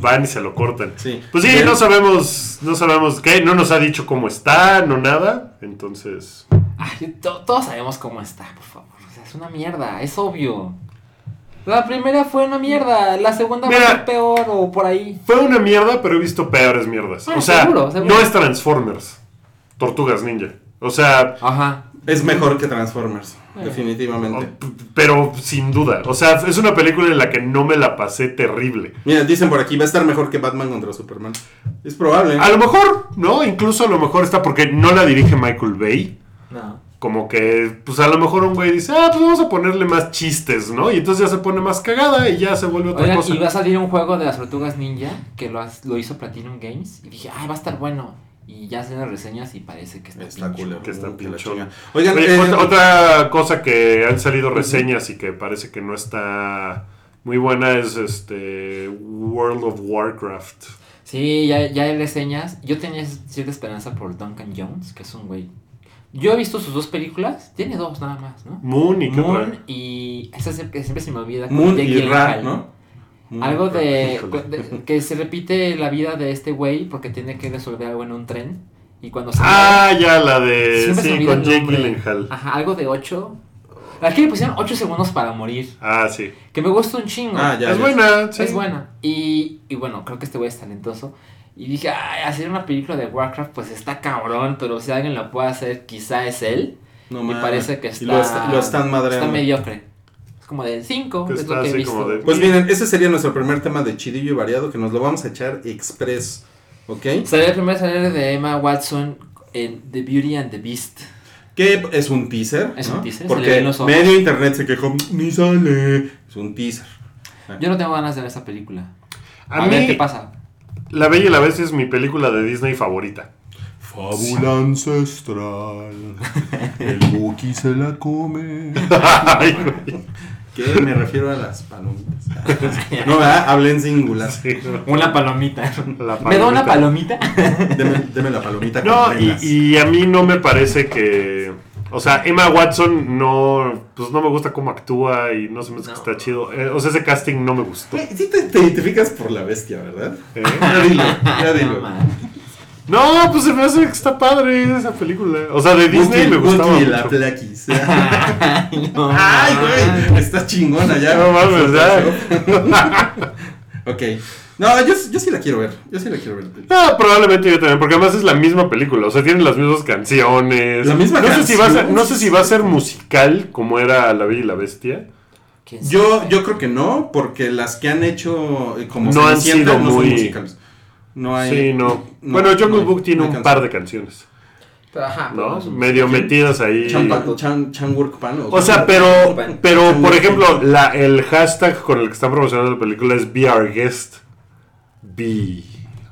Van y se lo cortan. sí. Pues sí, no sabemos, no sabemos qué, no nos ha dicho cómo está, no nada. Entonces, ay, to- todos sabemos cómo está, por favor. O sea, es una mierda, es obvio. La primera fue una mierda, la segunda Mira. ser peor o por ahí. fue una mierda, pero he visto peores mierdas. Ah, o sea, seguro, seguro. no es Transformers, Tortugas Ninja. O sea, Ajá. Es mejor que Transformers, Eh. definitivamente. Pero sin duda. O sea, es una película en la que no me la pasé terrible. Mira, dicen por aquí, va a estar mejor que Batman contra Superman. Es probable. A lo mejor, ¿no? Incluso a lo mejor está porque no la dirige Michael Bay. Como que, pues a lo mejor un güey dice, ah, pues vamos a ponerle más chistes, ¿no? Y entonces ya se pone más cagada y ya se vuelve otra Oigan, cosa. y va a salir un juego de las tortugas ninja que lo, has- lo hizo Platinum Games. Y dije, ay, va a estar bueno. Y ya hacen las reseñas y parece que está, Está. Que está Uh, chinga. Oigan, Oye, eh, otra, otra cosa que han salido reseñas y que parece que no está muy buena es este World of Warcraft. Sí, ya, ya hay reseñas. Yo tenía cierta esperanza por Duncan Jones, que es un güey. Yo he visto sus dos películas. Tiene dos nada más, ¿no? Moon y qué Moon otra? y. Esa que siempre se me olvida. con Moon Jake y Ra. ¿no? Moon Algo de, de- que se repite la vida de este güey porque tiene que resolver algo en un tren y cuando se Ah, ya, la de. Siempre Sí, con Jake. Gyllenhaal. Ajá, algo de 8. Aquí le pusieron 8 segundos para morir. Ah, sí. Que me gusta un chingo. Ah, ya. es ya. buena, sí. Es buena. Y, y bueno, creo que este güey es talentoso. Y dije, ay, hacer una película de Warcraft, pues está cabrón, pero si alguien la puede hacer, quizá es él. No y mames. parece que Y está. lo, est- lo están madreando. Está mediocre. Es como de 5, Que es está lo que he visto. de- Pues miren, ese sería nuestro primer tema de chidillo y variado que nos lo vamos a echar express. ¿Ok? Salió el primer salir de Emma Watson en The Beauty and the Beast. Que es un teaser. Es ¿no? un teaser, Porque los medio internet se quejó. Ni sale. Es un teaser. Yo no tengo ganas de ver esa película. A, A, ver mí, qué pasa. La Bella y la Bestia es mi película de Disney favorita. Fábula ancestral. El Buki se la come. Ay, güey. ¿Qué? Me refiero a las palomitas. No, ¿verdad? Hablé en singular. Sí, Una palomita. la ¿Me da una palomita. Deme, deme la palomita con No, y, y a mí no me parece que. O sea, Emma Watson no. Pues no me gusta cómo actúa y no se me hace que está chido. Eh, o sea, ese casting no me gustó. Sí te, te identificas por la bestia, ¿verdad? ¿eh? Ya dilo, ya No, dilo. No, pues se me hace que está padre esa película. O sea, de Disney me gustaba. Buki y la mucho. plaquis. Ay, no, Ay, güey, está chingona ya. No mames, ya. ok. No, yo, yo sí la quiero ver. Yo sí la quiero ver. No, probablemente yo también, porque además es la misma película, o sea, tienen las mismas canciones. La misma no sé si va a ser, canción. no sé si va a ser musical como era La Bella y la Bestia. ¿Quién Yo, yo creo que no, porque las que han hecho eh, como No han sido no son muy- musicales. No hay. sí, no. no, bueno, Jungle no Book tiene un canción. par de canciones, ajá, ¿no? Medio metidas ahí. Chan, Changwork Pan. O sea, pero, pero por ejemplo, la, el hashtag con el que están promocionando la película es Be Our Guest.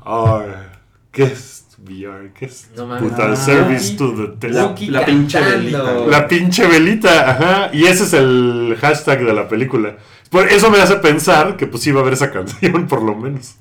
Our Guest. Our Guest. No mames. Puta, Ah. service to the test. La- pinche velita. La pinche velita, ajá. Y ese es el hashtag de la película. Por eso me hace pensar que pues iba a haber esa canción, por lo menos.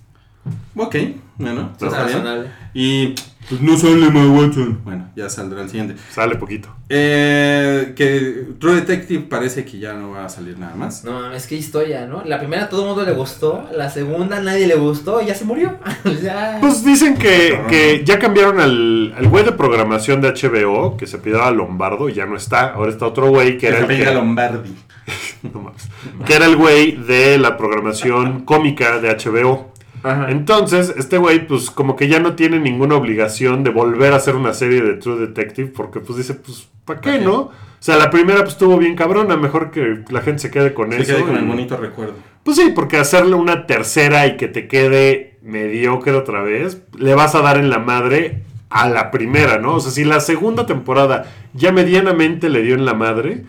Ok, bueno, está bien. razonable. Y pues no sale Emma Watson. Bueno, ya saldrá el siguiente. Sale poquito. Eh, que True Detective parece que ya no va a salir nada más. No mames, qué historia, ¿no? La primera a todo el mundo le gustó, la segunda a nadie le gustó y ya se murió. Pues dicen que, que ya cambiaron al, al güey de programación de HBO, que se pidió Lombardo, y ya no está. Ahora está otro güey que Que era se el que, Lombardi. no mames, que era el güey de la programación cómica de HBO. Ajá. Entonces, este güey, pues como que ya no tiene ninguna obligación de volver a hacer una serie de True Detective, porque pues dice, pues, ¿para qué, ¿Pa' qué? no? O sea, la primera pues estuvo bien cabrona, mejor que la gente se quede con Se eso. quede con y- el bonito recuerdo. Pues sí, porque hacerle una tercera y que te quede mediocre otra vez, le vas a dar en la madre a la primera, ¿no? O sea, si la segunda temporada ya medianamente le dio en la madre,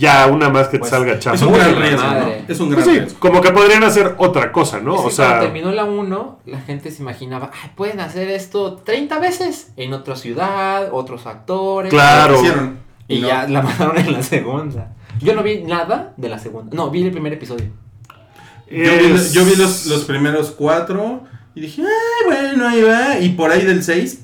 ya una más que te Pues, salga Es chafa. un gran riesgo, ¿no? madre. Es un Pues gran sí, riesgo. como que podrían hacer otra cosa, ¿no? Es O que cuando sea, terminó la 1, la gente se imaginaba, Ay, pueden hacer esto 30 veces en otra ciudad, otros actores. Claro. Hicieron. Y no. ya la mataron en la segunda. Yo no vi nada de la segunda. No, vi el primer episodio. Yo vi, es- yo vi los, los primeros cuatro y dije, ay, bueno, ahí va. Y por ahí del seis,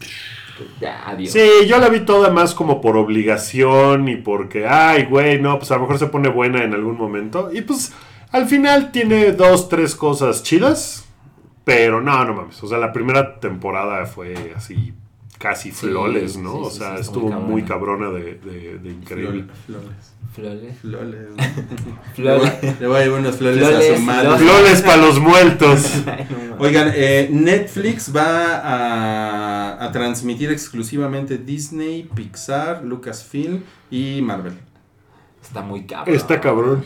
Ya, adiós. Sí, yo la vi toda más como por obligación y porque, ay, güey, no, pues a lo mejor se pone buena en algún momento. Y pues al final tiene dos, tres cosas chidas, pero no, no mames. O sea, la primera temporada fue así casi Sí, flores, ¿no? sí, o sea, sí, estuvo muy muy cabrona. de, de- de increíble. flores. Flores. Flores. Flores. Le voy a llevar unas flores, a Flores, su madre. flores. Flores para los muertos. Oigan, eh, Netflix va a, a transmitir exclusivamente Disney, Pixar, Lucasfilm y Marvel. Está muy cabrón. Está cabrón.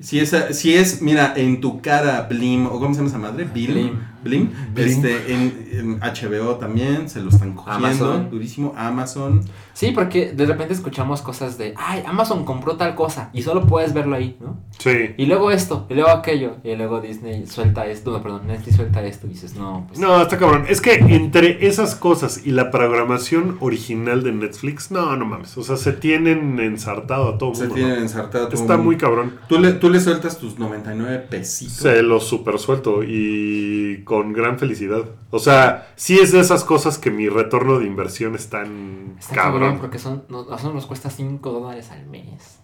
Si es, si es, mira, en tu cara Blim, o ¿cómo se llama esa madre? Blim. Blim. Blim. Blim. Este, en, en HBO también se lo están cogiendo. Amazon. Durísimo. Amazon. Sí, porque de repente escuchamos cosas de, ay, Amazon compró tal cosa y solo puedes verlo ahí, ¿no? Sí. Y luego esto, y luego aquello, y luego Disney suelta esto, no, perdón, Netflix suelta esto y dices, no, pues... No, está cabrón. Es que entre esas cosas y la programación original de Netflix, no, no mames. O sea, se tienen ensartado a todo Se mundo. tienen ¿no? ensartado. todo Está muy cabrón. Tú le, tú le sueltas tus 99 pesitos. Se lo super suelto y con gran felicidad. O sea, sí es de esas cosas que mi retorno de inversión es tan Está cabrón, cabrón. porque son, no, a nosotros nos cuesta 5 dólares al mes.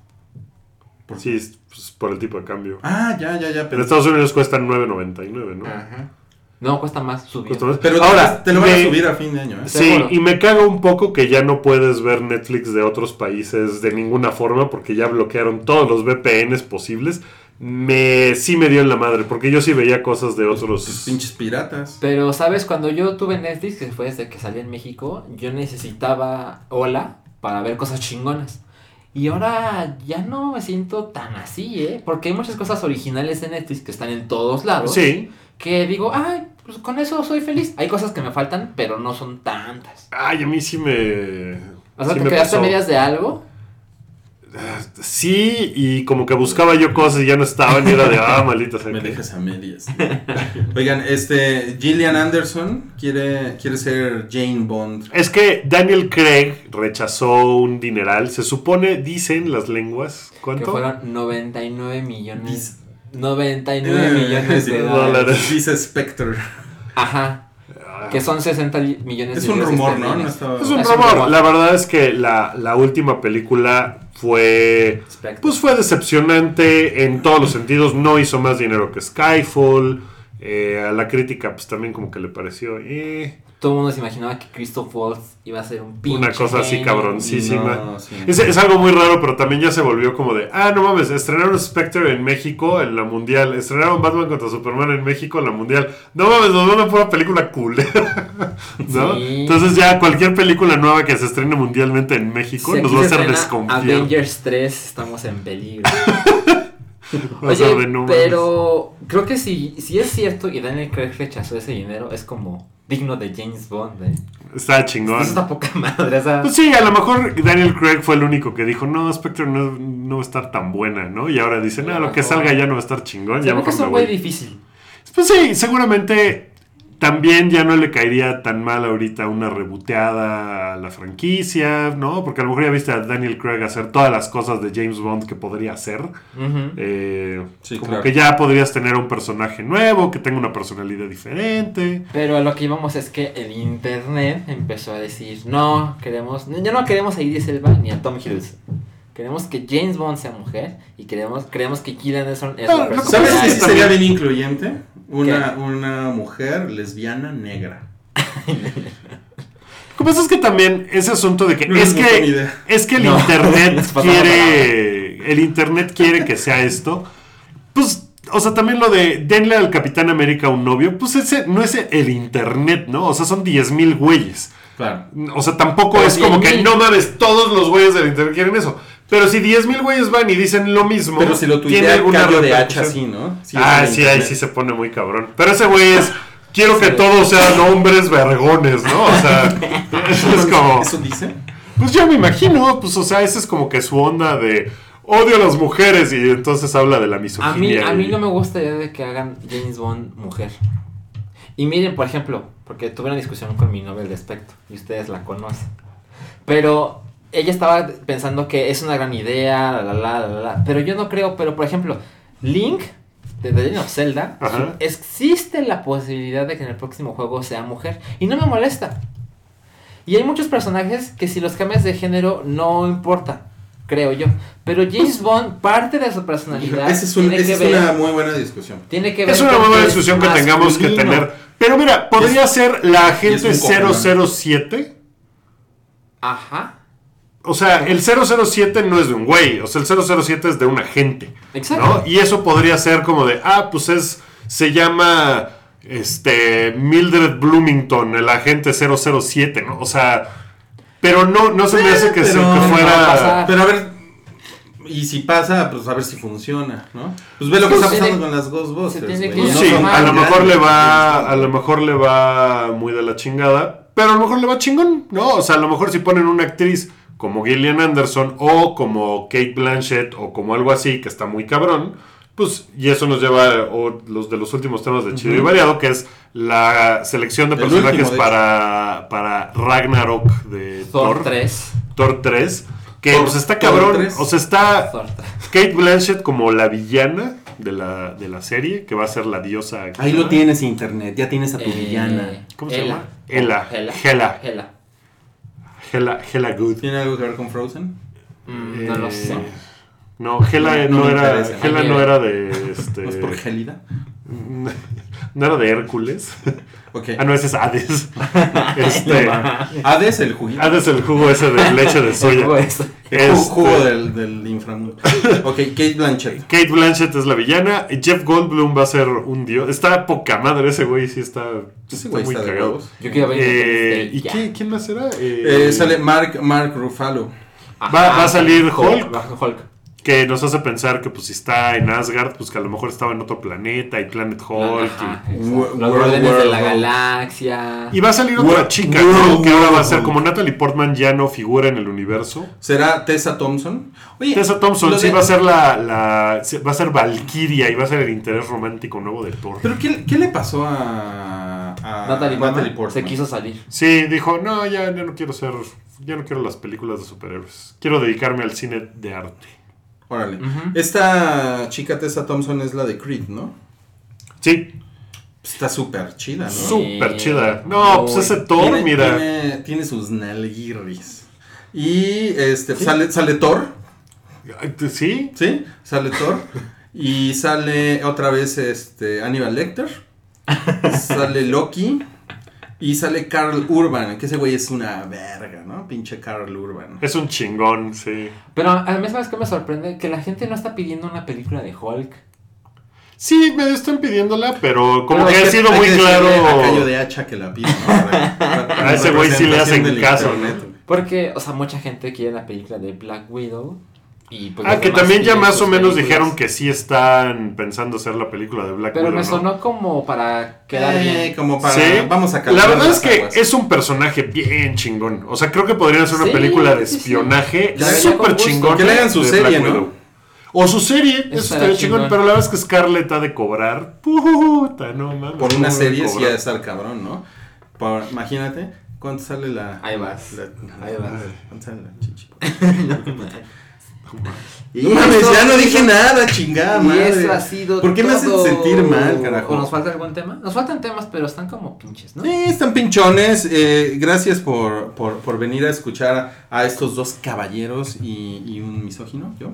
¿Por Sí, es pues, por el tipo de cambio. Ah, ya, ya, ya. En Estados Unidos cuestan 9.99, ¿no? Ajá. No, cuesta más subir. Cuesta más. pero Ahora, te lo van a subir a fin de año, ¿eh? Sí, Seguro. y me caga un poco que ya no puedes ver Netflix de otros países de ninguna forma porque ya bloquearon todos los VPNs posibles. Me sí me dio en la madre porque yo sí veía cosas de Tus otros. pinches piratas. Pero, ¿sabes? Cuando yo tuve Netflix, que fue desde que salí en México, yo necesitaba Hola para ver cosas chingonas. Y ahora ya no me siento tan así, ¿eh? Porque hay muchas cosas originales de Netflix que están en todos lados. Sí. Que digo, ay, pues con eso soy feliz. Hay cosas que me faltan, pero no son tantas. Ay, a mí sí me. O sea, sí te me quedaste a medias de algo. Sí, y como que buscaba yo cosas y ya no estaban y era de, ah, maldita sea. Me que- dejas a medias. Oigan, este, Gillian Anderson quiere, quiere ser Jane Bond. Es que Daniel Craig rechazó un dineral. Se supone, dicen las lenguas. Que ¿Cuánto? fueron 99 millones. Dis- 99 Eh, millones de dólares. dólares. Dice Spectre. Ajá. Ah. Que son 60 li- millones Es de un libras rumor, ¿no? No esterlinas. estaba- Es un Es un rumor. rumor. La verdad es que la, la última película fue. Pues fue decepcionante en todos los sentidos. No hizo más dinero que Skyfall. Eh, a la crítica, pues también como que le pareció. eh, Todo el mundo se imaginaba que Christoph Waltz iba a ser un pinche una cosa así cabroncísima. No, sí. Es, es algo muy raro, pero también ya se volvió como de, ah, no mames, estrenaron Spectre en México en la mundial, estrenaron Batman contra Superman en México en la mundial. No mames, nos van a poner película cool. ¿No? Sí. Entonces ya cualquier película nueva que se estrene mundialmente en México Si nos va a hacer desconfiar. Avengers 3, estamos en peligro. O sea, Oye, pero creo que si, si es cierto y Daniel Craig rechazó ese dinero, es como digno de James Bond, ¿eh? Está chingón. Eso está poca madre, Pues sí, a lo mejor Daniel Craig fue el único que dijo, no, Spectre no, no va a estar tan buena, ¿no? Y ahora dicen, no, lo que salga ya no va a estar chingón. se ya que es un güey difícil. Pues sí, seguramente también ya no le caería tan mal ahorita una reboteada a la franquicia, ¿no? Porque a lo mejor ya viste a Daniel Craig hacer todas las cosas de James Bond que podría hacer. Eh, Sí, como claro. que ya podrías tener un personaje nuevo, que tenga una personalidad diferente. Pero a lo que íbamos es que el internet empezó a decir, no, queremos, ya no queremos a Idris Elba ni a Tom Hiddleston. Queremos que James Bond sea mujer y queremos, creemos que Anderson es Ah, la persona. ¿Sabes que sería bien incluyente? Una, ¿Qué? una mujer lesbiana negra. Lo que pasa es que también ese asunto de que No es que es que el No, internet quiere el internet quiere que sea esto. Pues o sea, también lo de denle al Capitán América un novio, pues ese no es el internet, ¿no? O sea, son 10.000 güeyes. Claro. O sea, tampoco Pero es como que 10,000. no mames, todos los güeyes del internet quieren eso. Pero si 10.000 güeyes van y dicen lo mismo, Pero si lo tiene alguna de hacha así, ¿no? Ah, sí, ahí sí se pone muy cabrón. Pero ese güey es. Quiero que todos sean hombres vergones, ¿no? O sea, eso es como. ¿Eso dice? Pues yo me imagino, pues, o sea, esa es como que su onda de odio a las mujeres y entonces habla de la A mí, misoginia. a mí no me gusta la idea de que hagan James Bond mujer. Y miren, por ejemplo, porque tuve una discusión con mi novia al respecto, y ustedes la conocen. Pero ella estaba pensando que es una gran idea, la, la, la, la, la, pero yo no creo, pero por ejemplo, Link de The Legend of Zelda, Ajá. existe la posibilidad de que en el próximo juego sea mujer, y no me molesta. Y hay muchos personajes que si los cambias de género no importa, creo yo. Pero James Bond, parte de su personalidad Esa es, un- tiene, esa que es ver, una muy buena discusión. tiene que ver Es una muy buena discusión que tengamos que tener. Pero mira, podría ser la agente es un cogelón. 007. Ajá. O sea, el 007 no es de un güey, o sea, el 007 es de un agente. Exacto. ¿no? Y eso podría ser como de, ah, pues es, se llama este, Mildred Bloomington, el agente 007, ¿no? O sea, pero no, no se me hace que, se- pero que no va a fuera... Pero a ver, y si pasa, pues a ver si funciona, ¿no? Pues ve lo que Pues está se pasando tiene- con las Ghostbusters. se tiene güey. que Pues sí, a lo mejor le va, a lo mejor le va muy de la chingada, pero a lo mejor le va chingón, ¿no? O sea, a lo mejor si ponen una actriz como Gillian Anderson o como Kate Blanchett o como algo así que está muy cabrón, pues y eso nos lleva a o los de los últimos temas de Chido y Variado, que es la selección de El personajes último, de para, para Ragnarok de Thor Thor, 3. Thor 3, que Thor- pues está Thor cabrón, 3. o sea, está Thor 3. Kate Blanchett como la villana de la, de la serie, que va a ser la diosa. Ahí lo tienes internet, ya tienes a tu Eh, villana. ¿Cómo se Ela. llama? Ela. Hela. Hela. Hela. Hela, Hela Good. ¿Tiene algo que ver con Frozen? Mm, no lo Eh, sé. No, Hela No no, me era. Hela no eh. era de este. ¿No es por Gélida? no era de Hércules. Ok. Ah, no, ese es Hades. este, Hades, el juguito. Hades el jugo ese de leche de soya. Pues, El ju- Este, jugo del, del inframundo. Ok, Kate Blanchett. Kate Blanchett es la villana. Jeff Goldblum va a ser un dios. Está poca madre ese güey, sí está, Ese está güey muy está cagado. yo quiero ver Eh, ¿Y quién, más será? Eh, sale Mark, Mark Ruffalo. Ajá. va- va a salir Hulk. Hulk. Que nos hace pensar que pues si está en Asgard, pues que a lo mejor estaba en otro planeta y Planet Hulk. Ajá, y- Los de la. Galaxia. Y va a salir otra World- chica, ¿no? World Que ahora va a ser como Natalie Portman ya no figura en el universo. ¿Será Tessa Thompson? Oye, Tessa Thompson sí de- va a ser la, la sí, va a ser Valkyria y va a ser el interés romántico nuevo de Thor. ¿Pero qué, qué le pasó a, a Natalie Portman se quiso salir. Sí, dijo, no, ya, ya no quiero ser, ya no quiero las películas de superhéroes. Quiero dedicarme al cine de arte. Órale. Esta chica Tessa Thompson es la de Creed, ¿no? Sí, Está súper chida, ¿no? súper chida. No, pues ese Thor, tiene, mira. Tiene, tiene sus nalguirris. Y este, sale, sale Thor, Sí, ¿sí? Sale Thor. y sale otra vez este, Hannibal Lecter. sale Loki. Y sale Carl Urban, que ese güey es una verga, ¿no? Pinche Carl Urban. es un chingón, sí. Pero a mí, ¿sabes qué me sorprende? Que la gente no está pidiendo una película de Hulk. Sí, me están pidiéndola, pero como Pero que ha sido hay muy claro. A Cayo de hacha que la pida, ¿no? Para- para- A ese güey sí le hacen caso, internet, ¿no? Porque, o sea, mucha gente quiere la película de Black Widow. Y pues Ah, que también ya más o menos películas. dijeron que sí están pensando hacer la película de Black Pero Widow. me ¿no? sonó como para quedar Eh, bien. como para. Sí. Vamos a calmar La verdad las es que aguas. es un personaje bien chingón. O sea, creo que podrían hacer una Sí, película de espionaje súper chingón. Que le hagan su de serie, ¿no? Widow. O su serie, Eso estaría chingón, chingón. pero la verdad es que Scarlett ha de cobrar. Puta, no mames. Por una no serie sí ha de estar cabrón, ¿no? Por- imagínate, ¿cuánto sale la. Ahí vas. la- Ahí vas. ¿Cuánto sale la chichi? Y No mames, eso- ya no dije nada, chingada Y madre. eso ha sido ¿Por qué me hacen todo. sentir mal, carajo? ¿O nos falta algún tema? Nos faltan temas, pero están como pinches, ¿no? Sí, están pinchones. eh, gracias por, por, por venir a escuchar a estos dos caballeros y, y un misógino, yo.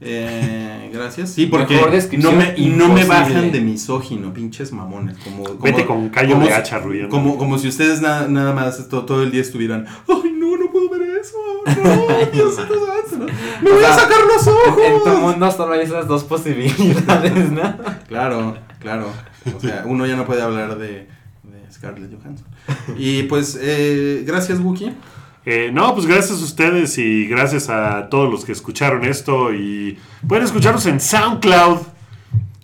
Eh, gracias. Sí, porque no me, y no me bajan de misógino, pinches mamones. Como, como- Vete con callo como de hacha. Como, como si ustedes na- nada más to- todo, el día estuvieran, ay, puedo ver eso. No, Diosito santo, me voy O a sacar los ojos. En tu mundo solo hay esas dos posibilidades, ¿no? Claro, claro. O sea, uno ya no puede hablar de, de Scarlett Johansson. Y pues, eh, gracias, Wookie. Eh, no, pues gracias a ustedes y gracias a todos los que escucharon esto y pueden escucharnos en SoundCloud.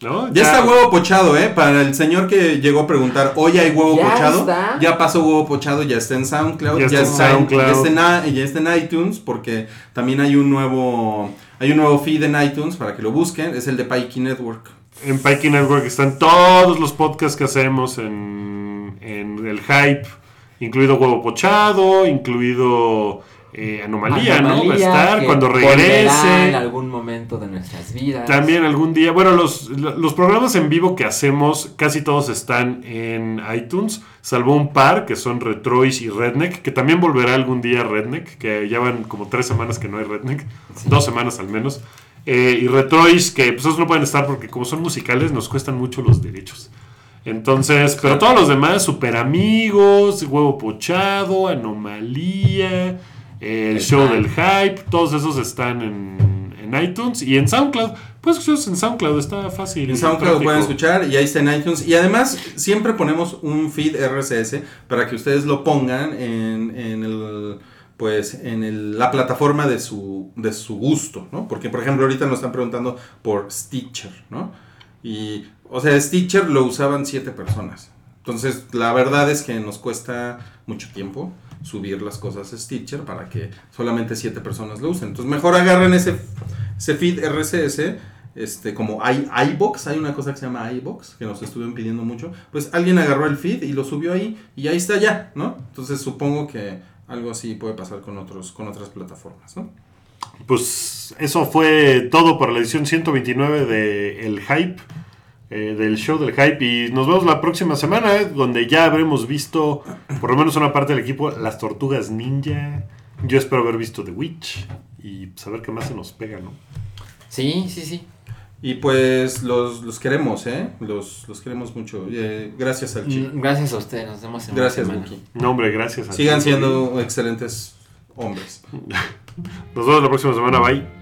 ¿No? Ya, está huevo pochado, ¿eh? Para el señor que llegó a preguntar, hoy hay huevo Ya pochado. está. Ya pasó huevo pochado, ya está en SoundCloud. Ya está en está SoundCloud. ya, está en, a- ya está en iTunes, porque también hay un nuevo hay un nuevo feed en iTunes para que lo busquen. Es el de Pikey Network. En Pikey Network están todos los podcasts que hacemos en, en el hype, incluido Huevo Pochado, incluido eh, Anomalía, ¿no? Va a estar cuando volverá en regrese. algún momento de nuestras vidas. También algún día, bueno, los, los programas en vivo que hacemos, casi todos están en iTunes, salvo un par que son Retrois y Redneck, que también volverá algún día Redneck, que ya van como tres semanas que no hay Redneck, dos semanas al menos. Eh, y Retrois, que pues esos no pueden estar porque como son musicales nos cuestan mucho los derechos. Entonces, pero todos los demás, Super Amigos, Huevo Pochado, Anomalía, el El Show Hype. del Hype, todos esos están en, en iTunes y en SoundCloud. Puedes escucharlos en SoundCloud, está fácil. En SoundCloud pueden escuchar y ahí está en iTunes. Y además siempre ponemos un feed RSS para que ustedes lo pongan en, en el pues en el- la plataforma de su, de su gusto, ¿no? Porque, por ejemplo, ahorita nos están preguntando por Stitcher, ¿no? Y, o sea, Stitcher lo usaban siete personas. Entonces, la verdad es que nos cuesta mucho tiempo subir las cosas a Stitcher para que solamente siete personas lo usen. Entonces, mejor agarren ese, ese feed RSS, este, como hay iBox, hay una cosa que se llama iBox, que nos estuvieron pidiendo mucho. Pues alguien agarró el feed y lo subió ahí y ahí está ya, ¿no? Entonces, supongo que algo así puede pasar con, otros, con otras plataformas, ¿no? Pues eso fue todo por la edición 129 de El Hype, eh, del show del Hype. Y nos vemos la próxima semana, eh, donde ya habremos visto, por lo menos una parte del equipo, las tortugas ninja. Yo espero haber visto The Witch y saber qué más se nos pega, ¿no? Sí, sí, sí. Y pues los, los queremos, ¿eh? Los, los queremos mucho. Eh, gracias al chico. Mm, Gracias a ustedes, nos vemos en Gracias. Wookie. No, hombre, gracias. a Sigan siendo excelentes hombres. Nos vemos la próxima semana, bye.